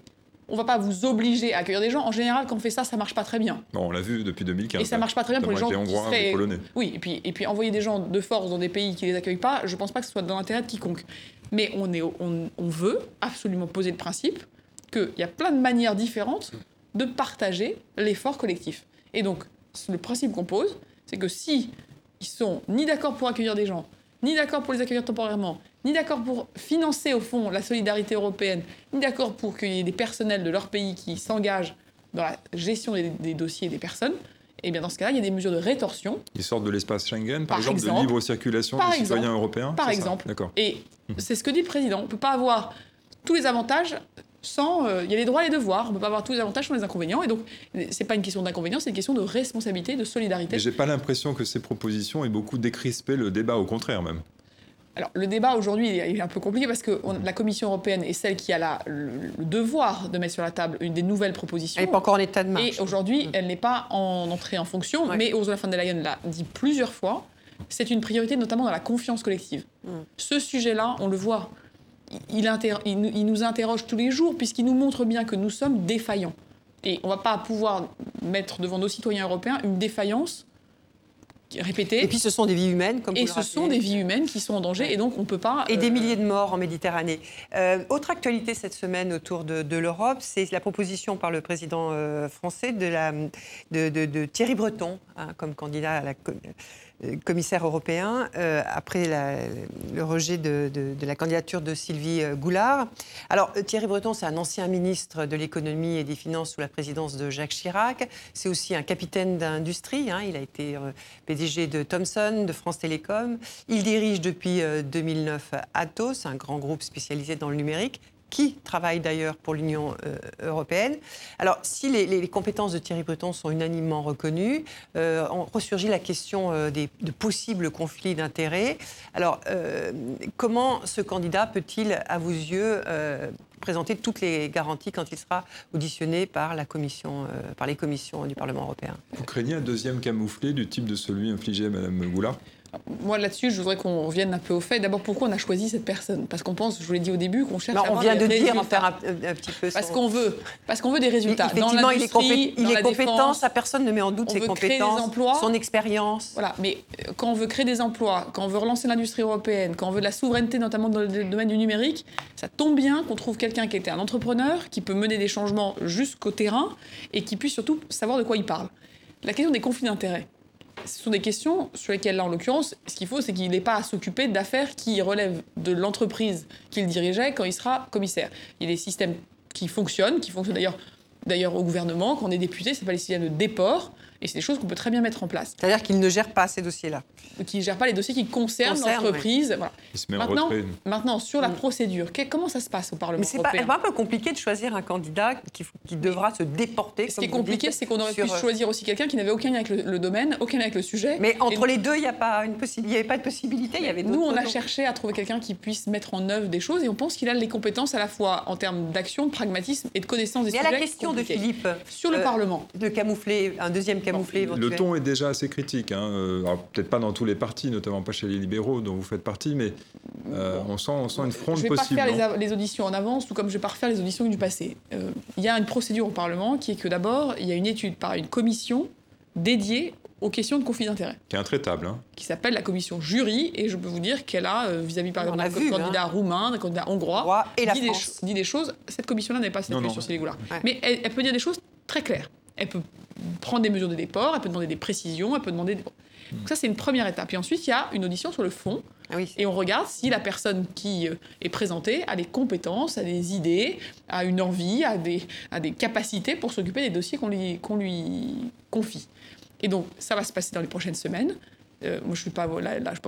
on va pas vous obliger à accueillir des gens. En général, quand on fait ça, ça marche pas très bien. Bon, on l'a vu depuis 2015. Et ça marche pas très bien pour les gens les qui Hongrois, les seraient- Polonais. Oui, et puis, et puis envoyer des gens de force dans des pays qui les accueillent pas, je pense pas que ce soit dans l'intérêt de quiconque. Mais on, est, on, on veut absolument poser le principe qu'il y a plein de manières différentes de partager l'effort collectif. Et donc, le principe qu'on pose, c'est que si ils sont ni d'accord pour accueillir des gens, ni d'accord pour les accueillir temporairement, ni d'accord pour financer au fond la solidarité européenne, ni d'accord pour qu'il y ait des personnels de leur pays qui s'engagent dans la gestion des, des dossiers des personnes, et bien dans ce cas-là, il y a des mesures de rétorsion. Ils sortent de l'espace Schengen, par, Par exemple, exemple. de libre circulation des citoyens européens Par exemple. D'accord. Et c'est ce que dit le président. On ne peut pas avoir tous les avantages sans. euh, Il y a les droits et les devoirs. On ne peut pas avoir tous les avantages sans les inconvénients. Et donc, c'est pas une question d'inconvénient, c'est une question de responsabilité, de solidarité. Mais j'ai pas l'impression que ces propositions aient beaucoup décrispé le débat, au contraire même. Alors, le débat aujourd'hui est un peu compliqué parce que on- la Commission européenne est celle qui a la- le, le devoir de mettre sur la table une des nouvelles propositions. Elle n'est pas encore en état de marche. Et aujourd'hui, elle n'est pas en entrée en fonction, Ouais. mais Ursula von der Leyen l'a dit plusieurs fois. C'est une priorité, notamment dans la confiance collective. Mm. Ce sujet-là, on le voit, il, il nous interroge tous les jours puisqu'il nous montre bien que nous sommes défaillants. Et on ne va pas pouvoir mettre devant nos citoyens européens une défaillance Et puis ce sont des vies humaines, comme Et vous le ce sont des vies humaines qui sont en danger, et donc on ne peut pas. Et des euh, milliers de morts en Méditerranée. Euh, autre actualité cette semaine autour de, de l'Europe, c'est la proposition par le président euh, français de, la, de, de- de Thierry Breton hein, comme candidat à la commissaire européen euh, après le rejet de, la candidature de Sylvie euh, Goulard. Alors euh, Thierry Breton, c'est un ancien ministre de l'économie et des finances sous la présidence de Jacques Chirac. C'est aussi un capitaine d'industrie. hein. Il a été PDG de Thomson, de France Télécom. Il dirige depuis euh, 2009 Atos, un grand groupe spécialisé dans le numérique qui travaille d'ailleurs pour l'Union euh, européenne. Alors, si les, compétences de Thierry Breton sont unanimement reconnues, euh, on ressurgit la question euh, des, de possibles conflits d'intérêts. Alors, comment ce candidat peut-il, à vos yeux, présenter toutes les garanties quand il sera auditionné par les commissions du Parlement européen? Vous craignez un deuxième camouflé du type de celui infligé à Mme Goulard Moi, là-dessus, je voudrais qu'on revienne un peu au fait. D'abord, pourquoi on a choisi cette personne? Parce qu'on pense, je vous l'ai dit au début, qu'on cherche Non, On vient de dire, en faire un, un petit peu Parce son- qu'on veut, parce qu'on veut des résultats. Dans Effectivement, il est, compé- il dans est la compétent, défense. ça personne ne met en doute ses veut créer des compétences, emplois. son expérience. Voilà, mais euh, quand on veut créer des emplois, quand on veut relancer l'industrie européenne, quand on veut de la souveraineté, notamment dans le domaine du numérique, ça tombe bien qu'on trouve quelqu'un qui était un entrepreneur, qui peut mener des changements jusqu'au terrain et qui puisse surtout savoir de quoi il parle. La question des conflits d'intérêts. Ce sont des questions sur lesquelles, là, en l'occurrence, ce qu'il faut, c'est qu'il n'ait pas à s'occuper d'affaires qui relèvent de l'entreprise qu'il dirigeait quand il sera commissaire. Il y a des systèmes qui fonctionnent, qui fonctionnent d'ailleurs d'ailleurs au gouvernement. Quand on est député, c'est pas les systèmes de déport, et c'est des choses qu'on peut très bien mettre en place C'est-à-dire qu'il ne gère pas ces dossiers-là. qui ne gèrent pas les dossiers qui concernent Concerne, l'entreprise. Voilà. Il se met en Maintenant, retrait. maintenant, sur la Mm. procédure, que- comment ça se passe au Parlement Mais c'est pas, européen pas un peu compliqué de choisir un candidat qui, qui devra se déporter. Ce comme qui est compliqué, c'est qu'on aurait sur, pu euh, choisir aussi quelqu'un qui n'avait aucun lien avec le, le domaine, aucun lien avec le sujet. Mais entre Et les deux, il n'y avait pas de possibilité. Il y avait nous, on a cherché à trouver quelqu'un qui puisse mettre en œuvre des choses et on pense qu'il a les compétences à la fois en termes d'action, de pragmatisme et de connaissance des Mais à sujets. la question de. Philippe, Sur le euh, Parlement. de camoufler, un deuxième Le ton est déjà assez critique. hein. Euh, Peut-être pas dans tous les partis, notamment pas chez les libéraux dont vous faites partie, mais euh, on, sent, on sent une fronde Je ne vais possible. pas faire les, non auditions en avance, tout comme je ne vais pas refaire les auditions du passé. Euh, Il y a une procédure au Parlement qui est que d'abord, il y a une étude par une commission dédiée aux questions de conflit d'intérêts. Qui est intraitable. hein. qui s'appelle la commission jury, et je peux vous dire qu'elle a, vis-à-vis par On exemple d'un vu, candidat roumain, d'un candidat hongrois, et dit, des, dit des choses. Cette commission-là n'est pas Non, statuée non. sur ces Goulard. Ouais. Mais elle, elle peut dire des choses très claires. Elle peut prendre des mesures de déport, elle peut demander des précisions, elle peut demander. Des... Donc ça, c'est une première étape. Et ensuite, il y a une audition sur le fond, Ah oui, et on regarde si la personne qui euh, est présentée a des compétences, a des idées, a une envie, a des, a des capacités pour s'occuper des dossiers qu'on lui, qu'on lui confie. Et donc, ça va se passer dans les prochaines semaines. Euh, moi, je suis pas là, là, je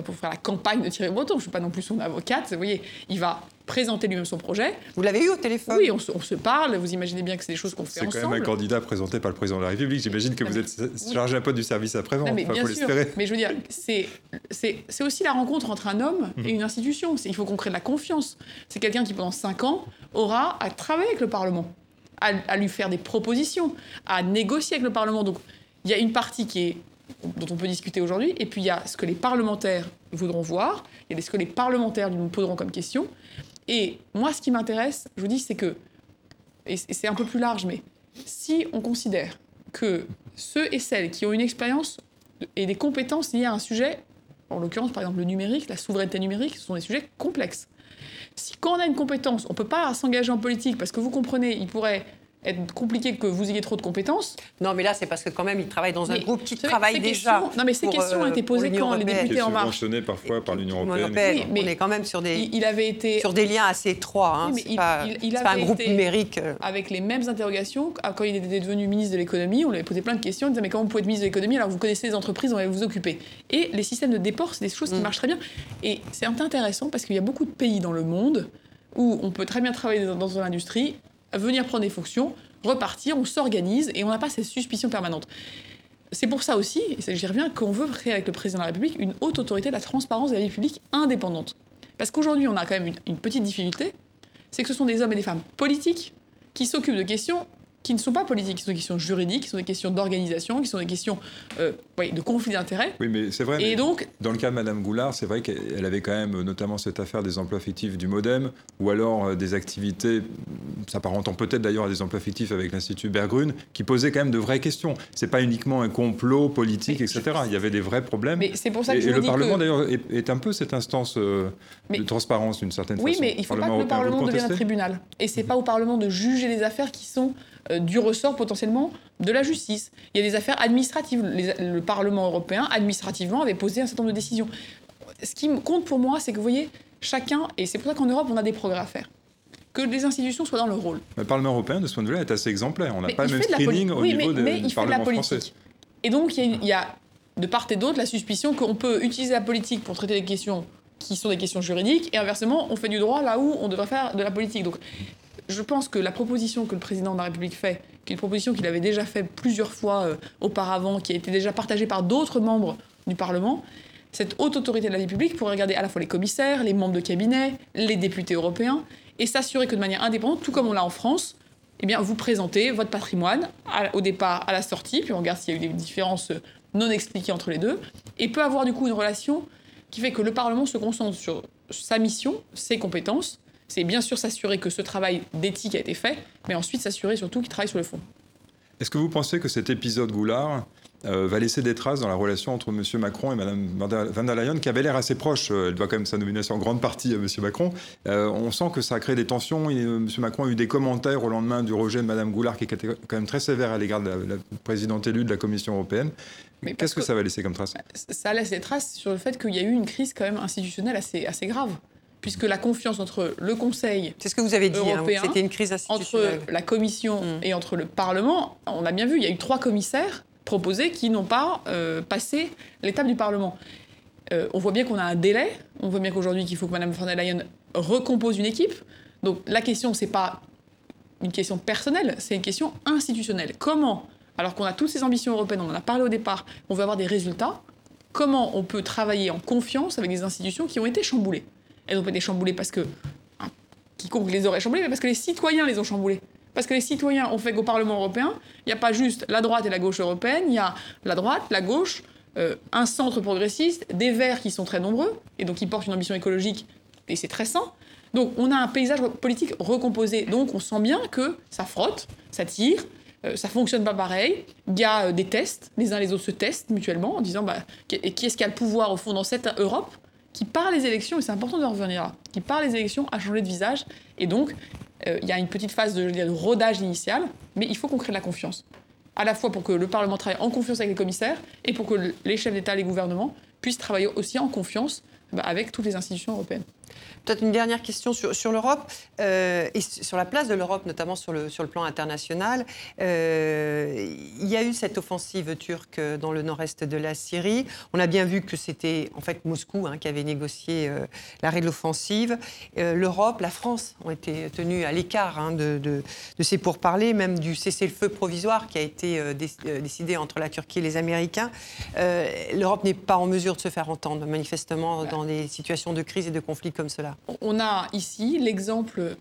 pas, pour faire la campagne de Thierry Breton, je suis pas non plus son avocate. Vous voyez, il va présenter lui-même son projet. Vous l'avez eu au téléphone? Oui, on se, on se parle. Vous imaginez bien que c'est des choses qu'on fait C'est quand même ensemble. un candidat présenté par le président de la République. J'imagine que Non, vous êtes chargé un peu du service après-vente. Mais Enfin, bien sûr. Mais je veux dire, c'est c'est c'est aussi la rencontre entre un homme Mhm. et une institution. Il faut qu'on crée de la confiance. C'est quelqu'un qui, pendant cinq ans, aura à travailler avec le Parlement, à, à lui faire des propositions, à négocier avec le Parlement. Donc, il y a une partie qui est dont on peut discuter aujourd'hui, et puis il y a ce que les parlementaires voudront voir, il y ce que les parlementaires nous poseront comme question. Et moi, ce qui m'intéresse, je vous dis, c'est que, et c'est un peu plus large, mais si on considère que ceux et celles qui ont une expérience et des compétences liées à un sujet, en l'occurrence par exemple le numérique, la souveraineté numérique, ce sont des sujets complexes. Si quand on a une compétence, on ne peut pas s'engager en politique parce que vous comprenez, il pourrait être compliqué que vous ayez trop de compétences. Non, mais là, c'est parce que quand même, ils travaillent dans un groupe qui travaille déjà. non, mais ces questions ont été posées quand les députés en marche. parfois par l'Union européenne. mais on est quand même sur des, il avait été... sur des liens assez étroits. Hein. mais il, pas, il, pas un groupe numérique. Euh. Avec les mêmes interrogations, quand il était devenu ministre de l'économie, on lui avait posé plein de questions. Il disait Mais comment vous pouvez être ministre de l'économie alors que vous connaissez les entreprises, on va vous occuper Et les systèmes de déport, c'est des choses qui mm. marchent très bien. Et c'est intéressant parce qu'il y a beaucoup de pays dans le monde où on peut très bien travailler dans, dans l'industrie, venir prendre des fonctions repartir, on s'organise et on n'a pas cette suspicion permanente. C'est pour ça aussi, et j'y reviens, qu'on veut créer avec le président de la République une haute autorité de la transparence de la vie publique indépendante. Parce qu'aujourd'hui, on a quand même une petite difficulté, c'est que ce sont des hommes et des femmes politiques qui s'occupent de questions qui ne sont pas politiques, qui sont des questions juridiques, qui sont des questions d'organisation, qui sont des questions euh, de conflit d'intérêts. Oui, mais c'est vrai. Et donc, dans le cas de Madame Goulard, c'est vrai qu'elle avait quand même notamment cette affaire des emplois fictifs du MoDem, ou alors euh, des activités s'apparentant peut-être d'ailleurs à des emplois fictifs avec l'Institut Berggruen, qui posaient quand même de vraies questions. C'est pas uniquement un complot politique, etc. Il y avait des vrais problèmes. Mais c'est pour ça que et, je et le Parlement d'ailleurs est, un peu cette instance euh, de transparence d'une certaine façon. Oui, mais il ne faut pas que le Parlement devienne un tribunal. Et c'est pas au Parlement de juger les affaires qui sont du ressort potentiellement de la justice. Il y a des affaires administratives. le Parlement européen, administrativement, avait posé un certain nombre de décisions. Ce qui compte pour moi, c'est que vous voyez, chacun, et c'est pour ça qu'en Europe, on a des progrès à faire que les institutions soient dans leur rôle. Le Parlement européen, de ce point de vue-là, est assez exemplaire. On n'a pas le même screening au niveau mais, des, il fait de la politique. Et donc, il y, a, de part et d'autre la suspicion qu'on peut utiliser la politique pour traiter des questions qui sont des questions juridiques, et inversement, on fait du droit là où on devrait faire de la politique. Donc, je pense que la proposition que le président de la République fait, qui est une proposition qu'il avait déjà faite plusieurs fois euh, auparavant, qui a été déjà partagée par d'autres membres du Parlement, cette haute autorité de la vie publique pourrait regarder à la fois les commissaires, les membres de cabinet, les députés européens, et s'assurer que de manière indépendante, tout comme on l'a en France, eh bien, vous présentez votre patrimoine au départ, à la sortie, puis on regarde s'il y a eu des différences non expliquées entre les deux, et peut avoir du coup une relation qui fait que le Parlement se concentre sur sa mission, ses compétences, c'est bien sûr s'assurer que ce travail d'éthique a été fait, mais ensuite s'assurer surtout qu'il travaille sur le fond. Est-ce que vous pensez que cet épisode Goulard euh, va laisser des traces dans la relation entre M. Macron et Mme van der Leyen, qui avait l'air assez proche. Euh, elle doit quand même sa nomination en grande partie à M. Macron. Euh, on sent que ça a créé des tensions. M. Macron a eu des commentaires au lendemain du rejet de Mme Goulard, qui était quand même très sévère à l'égard de la, présidente élue de la Commission européenne. Qu'est-ce que, ça va laisser comme trace? Ça laisse des traces sur le fait qu'il y a eu une crise quand même institutionnelle assez, assez grave puisque la confiance entre le Conseil c'est ce que vous avez dit hein, c'était une crise entre la Commission mm. et entre le Parlement, on a bien vu, il y a eu trois commissaires proposés qui n'ont pas euh, passé l'étape du Parlement. Euh, on voit bien qu'on a un délai, on voit bien qu'aujourd'hui qu'il faut que Mme von der Leyen recompose une équipe. Donc la question, c'est pas une question personnelle, c'est une question institutionnelle. Comment, alors qu'on a toutes ces ambitions européennes, on en a parlé au départ, on veut avoir des résultats, comment on peut travailler en confiance avec des institutions qui ont été chamboulées? Elles ont été chamboulées parce que quiconque les aurait chamboulées, mais parce que les citoyens les ont chamboulées. Parce que les citoyens ont fait qu'au Parlement européen, il n'y a pas juste la droite et la gauche européenne, il y a la droite, la gauche, euh, un centre progressiste, des verts qui sont très nombreux, et donc qui portent une ambition écologique, et c'est très sain. Donc on a un paysage politique recomposé. Donc on sent bien que ça frotte, ça tire, euh, ça fonctionne pas pareil. Il y a euh, des tests, les uns les autres se testent mutuellement en disant bah, qui est-ce qui a le pouvoir au fond dans cette Europe? Qui, par les élections, et c'est important de revenir qui, par les élections, a changé de visage. Et donc, euh, il y a une petite phase de, de rodage initial, mais il faut qu'on crée de la confiance. À la fois pour que le Parlement travaille en confiance avec les commissaires et pour que les chefs d'État, les gouvernements puissent travailler aussi en confiance bah, avec toutes les institutions européennes. Peut-être une dernière question sur, sur l'Europe euh, et sur la place de l'Europe, notamment sur le, sur le plan international. Euh, il y a eu cette offensive turque dans le nord-est de la Syrie. On a bien vu que c'était en fait Moscou hein, qui avait négocié euh, l'arrêt de l'offensive. L'Europe, la France ont été tenues à l'écart hein, de, de, de, ces pourparlers, même du cessez-le-feu provisoire qui a été décidé entre la Turquie et les Américains. L'Europe n'est pas en mesure de se faire entendre, manifestement, dans des situations de crise et de conflit comme On a ici l'exemple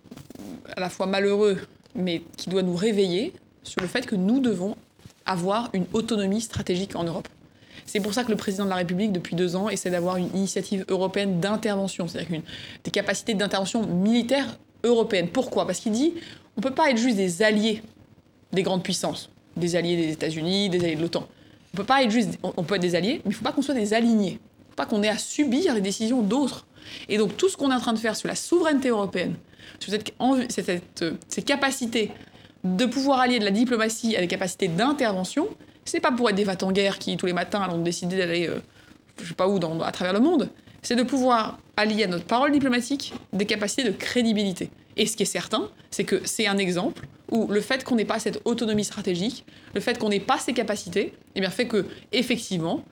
à la fois malheureux, mais qui doit nous réveiller sur le fait que nous devons avoir une autonomie stratégique en Europe. C'est pour ça que le président de la République, depuis deux ans, essaie d'avoir une initiative européenne d'intervention, c'est-à-dire des capacités d'intervention militaire européenne. Pourquoi? Parce qu'il dit on ne peut pas être juste des alliés des grandes puissances, des alliés des États-Unis, des alliés de l'OTAN. On peut pas être juste, on peut être des alliés, mais il ne faut pas qu'on soit des alignés. Il ne faut pas qu'on ait à subir les décisions d'autres. Et donc tout ce qu'on est en train de faire sur la souveraineté européenne, sur ces capacités de pouvoir allier de la diplomatie à des capacités d'intervention, c'est pas pour être des vats en guerre qui tous les matins allons décider d'aller, euh, je sais pas où, à travers le monde. C'est de pouvoir allier à notre parole diplomatique des capacités de crédibilité. Et ce qui est certain, c'est que c'est un exemple où le fait qu'on n'ait pas cette autonomie stratégique, le fait qu'on n'ait pas ces capacités, eh bien fait que effectivement,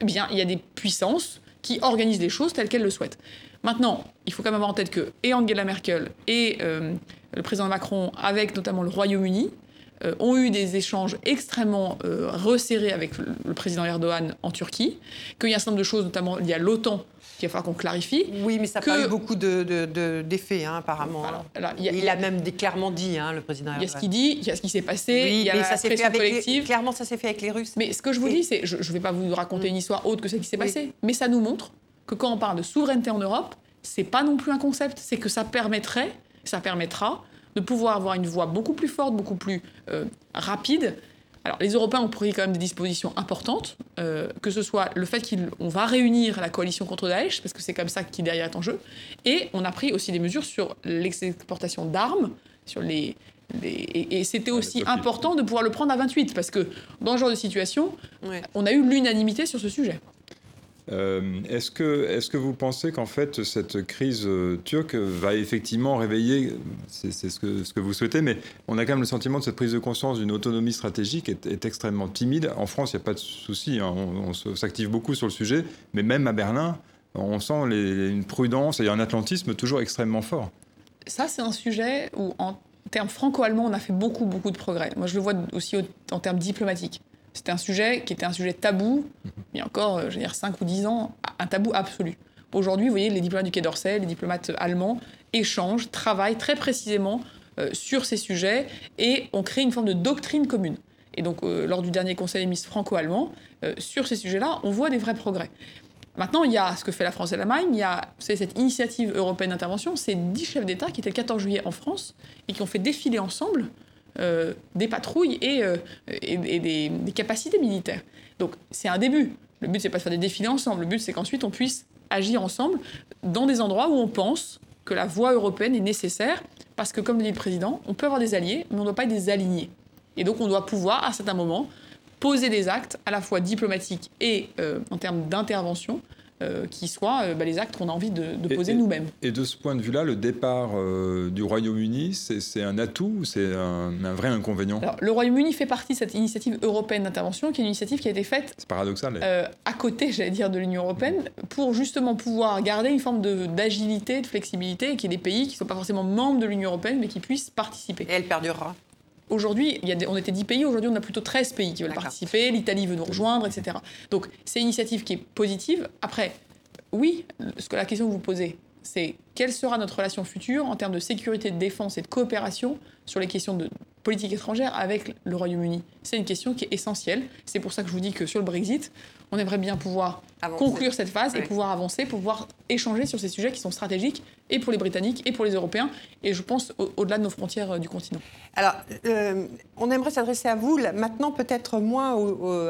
eh bien il y a des puissances qui organisent les choses telles qu'elles le souhaitent. Maintenant, il faut quand même avoir en tête que et Angela Merkel et euh, le président Macron, avec notamment le Royaume-Uni, euh, ont eu des échanges extrêmement euh, resserrés avec le, président Erdogan en Turquie, qu'il y a un certain nombre de choses, notamment il y a l'OTAN, qu'il va falloir qu'on clarifie. Oui, mais ça pas eu beaucoup d'effets, de, hein, apparemment. il a même clairement dit, hein, le président Erdogan. Il y a ce qu'il dit, il y a ce qui s'est passé, il y a la ça pression collective. clairement, ça s'est fait avec les Russes. Mais ce que je vous dis, c'est, je ne vais pas vous raconter une histoire autre que celle qui s'est passée, mais ça nous montre que quand on parle de souveraineté en Europe, c'est pas non plus un concept, c'est que ça permettrait, ça permettra de pouvoir avoir une voix beaucoup plus forte, beaucoup plus euh, rapide. Alors, les Européens ont pris quand même des dispositions importantes, euh, que ce soit le fait qu'on va réunir la coalition contre Daesh, parce que c'est comme ça qui derrière est en jeu, et on a pris aussi des mesures sur l'exportation d'armes, sur les, et, c'était aussi important de pouvoir le prendre à 28, parce que dans ce genre de situation, on a eu l'unanimité sur ce sujet. Euh, est-ce que, est que vous pensez qu'en fait cette crise euh, turque va effectivement réveiller, c'est ce que, que vous souhaitez, mais on a quand même le sentiment de cette prise de conscience d'une autonomie stratégique est, extrêmement timide. En France, il n'y a pas de souci, hein. on, s'active beaucoup sur le sujet, mais même à Berlin, on sent une prudence et un atlantisme toujours extrêmement fort. Ça, c'est un sujet où, en termes franco-allemands, on a fait beaucoup, beaucoup de progrès. Moi, je le vois aussi en termes diplomatiques. C'était un sujet qui était un sujet tabou, il y a encore, euh, je veux dire, 5 ou 10 ans, un tabou absolu. Aujourd'hui, vous voyez, les diplomates du Quai d'Orsay, les diplomates allemands échangent, travaillent très précisément euh, sur ces sujets et ont créé une forme de doctrine commune. Et donc, euh, lors du dernier Conseil des ministres franco-allemand, sur ces sujets-là, on voit des vrais progrès. Maintenant, il y a ce que fait la France et l'Allemagne, il y a cette initiative européenne d'intervention, c'est 10 chefs d'État qui étaient le 14 juillet en France et qui ont fait défiler ensemble euh, des patrouilles et, euh, des, capacités militaires. Donc c'est un début. Le but, c'est pas de faire des défilés ensemble. Le but, c'est qu'ensuite, on puisse agir ensemble dans des endroits où on pense que la voie européenne est nécessaire, parce que, comme le dit le président, on peut avoir des alliés, mais on ne doit pas être des alignés. Et donc, on doit pouvoir, à certains moments, poser des actes, à la fois diplomatiques et euh, en termes d'intervention, euh, qui soient euh, bah, les actes qu'on a envie de, poser nous-mêmes. Et de ce point de vue-là, le départ euh, du Royaume-Uni, c'est un atout ou c'est un, vrai inconvénient? Le Royaume-Uni fait partie de cette initiative européenne d'intervention, qui est une initiative qui a été faite paradoxal, à côté, j'allais dire, de l'Union européenne, pour justement pouvoir garder une forme d'agilité, de, flexibilité, et qu'il y ait des pays qui ne sont pas forcément membres de l'Union européenne, mais qui puissent participer. Et elle perdurera Aujourd'hui, on était 10 pays, aujourd'hui on a plutôt 13 pays qui veulent participer, l'Italie veut nous rejoindre, etc. Donc c'est une initiative qui est positive. Après, oui, ce que la question que vous posez, c'est quelle sera notre relation future en termes de sécurité, de défense et de coopération sur les questions de politique étrangère avec le Royaume-Uni? C'est une question qui est essentielle. C'est pour ça que je vous dis que sur le Brexit, on aimerait bien pouvoir conclure cette phase et pouvoir avancer, pouvoir échanger sur ces sujets qui sont stratégiques et pour les Britanniques et pour les Européens, et je pense au-delà de nos frontières euh, du continent. Alors, euh, on aimerait s'adresser à vous, maintenant peut-être moins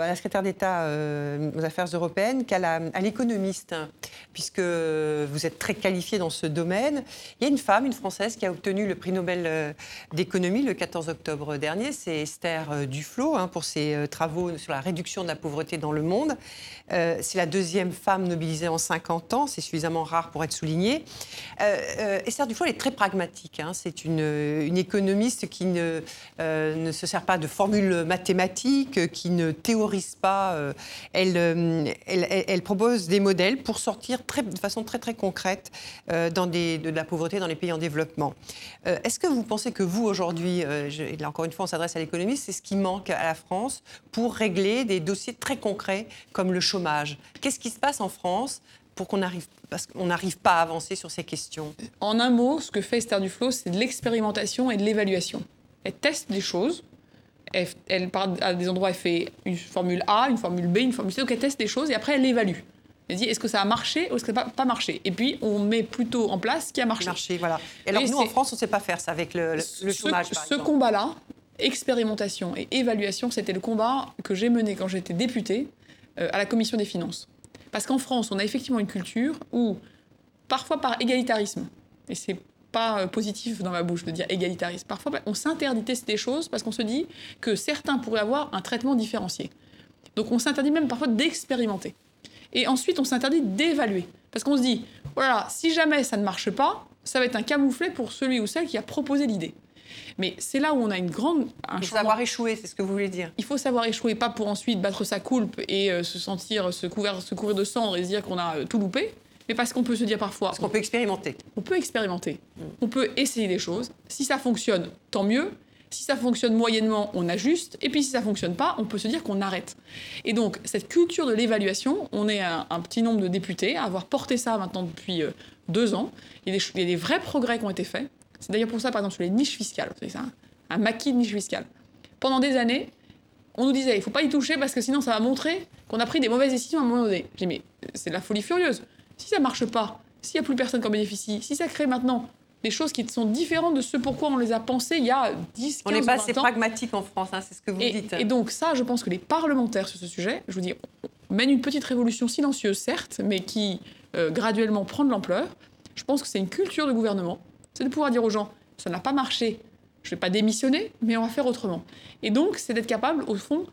à la secrétaire d'État euh, aux affaires européennes qu'à l'économiste, puisque vous êtes très qualifié dans ce domaine. Il y a une femme, une Française, qui a obtenu le prix Nobel d'économie le 14 octobre dernier, c'est Esther Duflo, hein, pour ses travaux sur la réduction de la pauvreté dans le monde. c'est la deuxième femme nobilisée en 50 ans, c'est suffisamment rare pour être souligné. Euh, euh, Esther Duflo, elle est très pragmatique. Hein. C'est une, économiste qui ne, euh, ne, se sert pas de formules mathématiques, qui ne théorise pas. Elle, elle, propose des modèles pour sortir de façon très très concrète de la pauvreté dans les pays en développement. Est-ce que vous pensez que vous, aujourd'hui, et là encore une fois, on s'adresse à l'économiste, c'est ce qui manque à la France pour régler des dossiers très concrets comme le chômage? Qu'est-ce qui se passe en France pour qu'on arrive, parce qu'on n'arrive pas à avancer sur ces questions En un mot, ce que fait Esther Duflo, c'est de l'expérimentation et de l'évaluation. Elle teste des choses elle, part à des endroits, elle fait une formule A, une formule B, une formule C, donc elle teste des choses et après elle évalue. Elle dit est-ce que ça a marché ou est-ce que ça n'a pas, marché? Et puis on met plutôt en place ce qui a marché. marché voilà. Et alors nous en France, on ne sait pas faire ça avec le, le, chômage. Ce, ce combat-là, expérimentation et évaluation, c'était le combat que j'ai mené quand j'étais députée euh, à la commission des finances. Parce qu'en France, on a effectivement une culture où, parfois par égalitarisme, et c'est pas euh, positif dans ma bouche de dire égalitarisme, parfois on s'interdit tester des choses parce qu'on se dit que certains pourraient avoir un traitement différencié. Donc on s'interdit même parfois d'expérimenter. Et ensuite, on s'interdit d'évaluer. Parce qu'on se dit, voilà, si jamais ça ne marche pas, ça va être un camouflet pour celui ou celle qui a proposé l'idée. Mais c'est là où on a une grande. il faut savoir échouer, c'est ce que vous voulez dire. Il faut savoir échouer, pas pour ensuite battre sa coulpe et euh, se sentir, se couvrir, se couvrir de cendre et se dire qu'on a euh, tout loupé, mais parce qu'on peut se dire parfois. Parce qu'on peut expérimenter. On peut expérimenter. Mm. On peut essayer des choses. Si ça fonctionne, tant mieux. Si ça fonctionne moyennement, on ajuste. Et puis si ça fonctionne pas, on peut se dire qu'on arrête. Et donc, cette culture de l'évaluation, on est un, petit nombre de députés à avoir porté ça maintenant depuis euh, deux ans. Il y, a des, il y a des vrais progrès qui ont été faits. C'est d'ailleurs pour ça, par exemple, sur les niches fiscales, c'est ça, un maquis de niches fiscales. Pendant des années, on nous disait, il ne faut pas y toucher parce que sinon ça va montrer qu'on a pris des mauvaises décisions à un moment donné. J'ai mais c'est de la folie furieuse. Si ça ne marche pas, s'il n'y a plus personne qui en bénéficie, si ça crée maintenant des choses qui sont différentes de ce pourquoi on les a pensées il y a 10, 15 On n'est pas assez pragmatique en France, hein, c'est ce que vous dites. Et donc ça, je pense que les parlementaires sur ce sujet, je vous dis, mènent une petite révolution silencieuse, certes, mais qui euh, graduellement prend de l'ampleur. Je pense que c'est une culture de gouvernement c'est de pouvoir dire aux gens, ça n'a pas marché, je ne vais pas démissionner, mais on va faire autrement. Et donc, c'est d'être capable, au fond,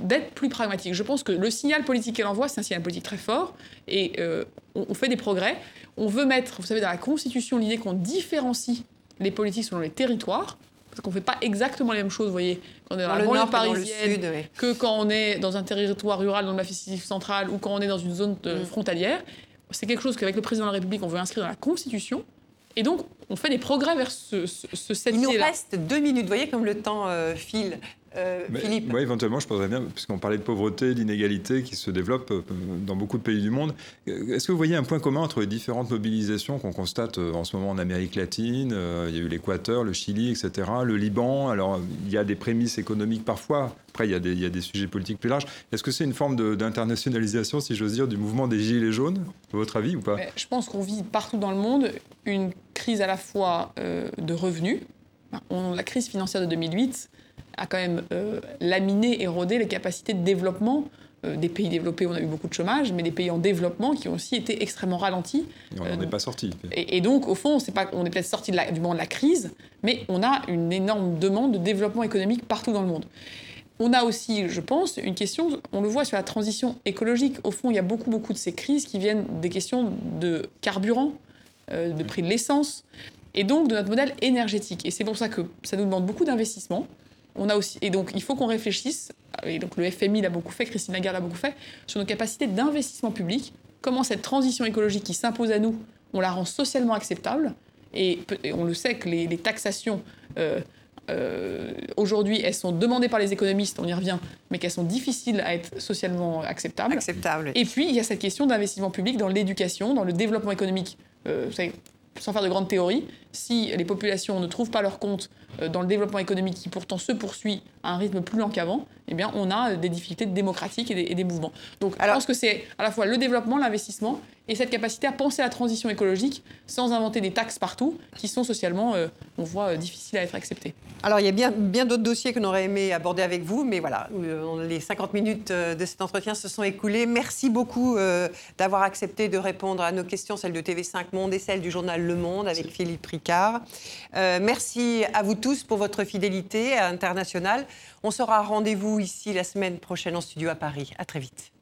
d'être plus pragmatique. Je pense que le signal politique qu'elle envoie, c'est un signal politique très fort, et euh, on, fait des progrès. On veut mettre, vous savez, dans la Constitution, l'idée qu'on différencie les politiques selon les territoires, parce qu'on ne fait pas exactement les mêmes choses, vous voyez, quand on est dans, la parisienne, que quand on est dans un territoire rural, dans le massif central, ou quand on est dans une zone euh, mm. frontalière. C'est quelque chose qu'avec le président de la République, on veut inscrire dans la Constitution. Et donc, on fait des progrès vers ce, ce, ce Il nous reste deux minutes. Vous voyez comme le temps euh, file. Euh, Philippe éventuellement, je poserais bien, puisqu'on parlait de pauvreté, d'inégalité qui se développe euh, dans beaucoup de pays du monde. Est-ce que vous voyez un point commun entre les différentes mobilisations qu'on constate en ce moment en Amérique latine Il y a eu l'Équateur, le Chili, etc., le Liban? Alors, il y a des prémices économiques parfois. Après, il y a des, il y a des sujets politiques plus larges. Est-ce que c'est une forme d'internationalisation, si j'ose dire, du mouvement des Gilets jaunes, à votre avis, ou pas? Je pense qu'on vit partout dans le monde une crise à la fois de revenus. On, la crise financière de 2008 a quand même euh, laminé, érodé les capacités de développement euh, des pays développés. On a eu beaucoup de chômage, mais des pays en développement qui ont aussi été extrêmement ralentis. Et on n'en est pas sorti. Et, donc, au fond, c'est pas, on est peut-être sorti du moment de la crise, mais on a une énorme demande de développement économique partout dans le monde. On a aussi, je pense, une question, on le voit sur la transition écologique. Au fond, il y a beaucoup, beaucoup de ces crises qui viennent des questions de carburant, euh, de prix de l'essence, et donc de notre modèle énergétique. Et c'est pour ça que ça nous demande beaucoup d'investissement on a aussi, et donc il faut qu'on réfléchisse, et donc le FMI l'a beaucoup fait, Christine Lagarde l'a beaucoup fait, sur nos capacités d'investissement public, comment cette transition écologique qui s'impose à nous, on la rend socialement acceptable, et, on le sait que les, taxations, euh, euh, aujourd'hui, elles sont demandées par les économistes, on y revient, mais qu'elles sont difficiles à être socialement acceptables. Acceptable. Et puis, il y a cette question d'investissement public dans l'éducation, dans le développement économique. Euh, vous savez, sans faire de grandes théories, si les populations ne trouvent pas leur compte euh, dans le développement économique qui pourtant se poursuit à un rythme plus lent qu'avant, eh bien, on a des difficultés démocratiques et des, mouvements. Donc, Alors, je pense que c'est à la fois le développement, l'investissement et cette capacité à penser à la transition écologique sans inventer des taxes partout qui sont socialement, euh, on voit, euh, difficiles à être acceptées. Alors, il y a bien, bien d'autres dossiers qu'on aurait aimé aborder avec vous, mais voilà, les 50 minutes de cet entretien se sont écoulées. Merci beaucoup d'avoir accepté de répondre à nos questions, celles de TV5 Monde et celles du journal Le Monde avec Philippe Ricard. merci à vous tous pour votre fidélité internationale. On sera rendez-vous ici la semaine prochaine en studio à Paris. À très vite.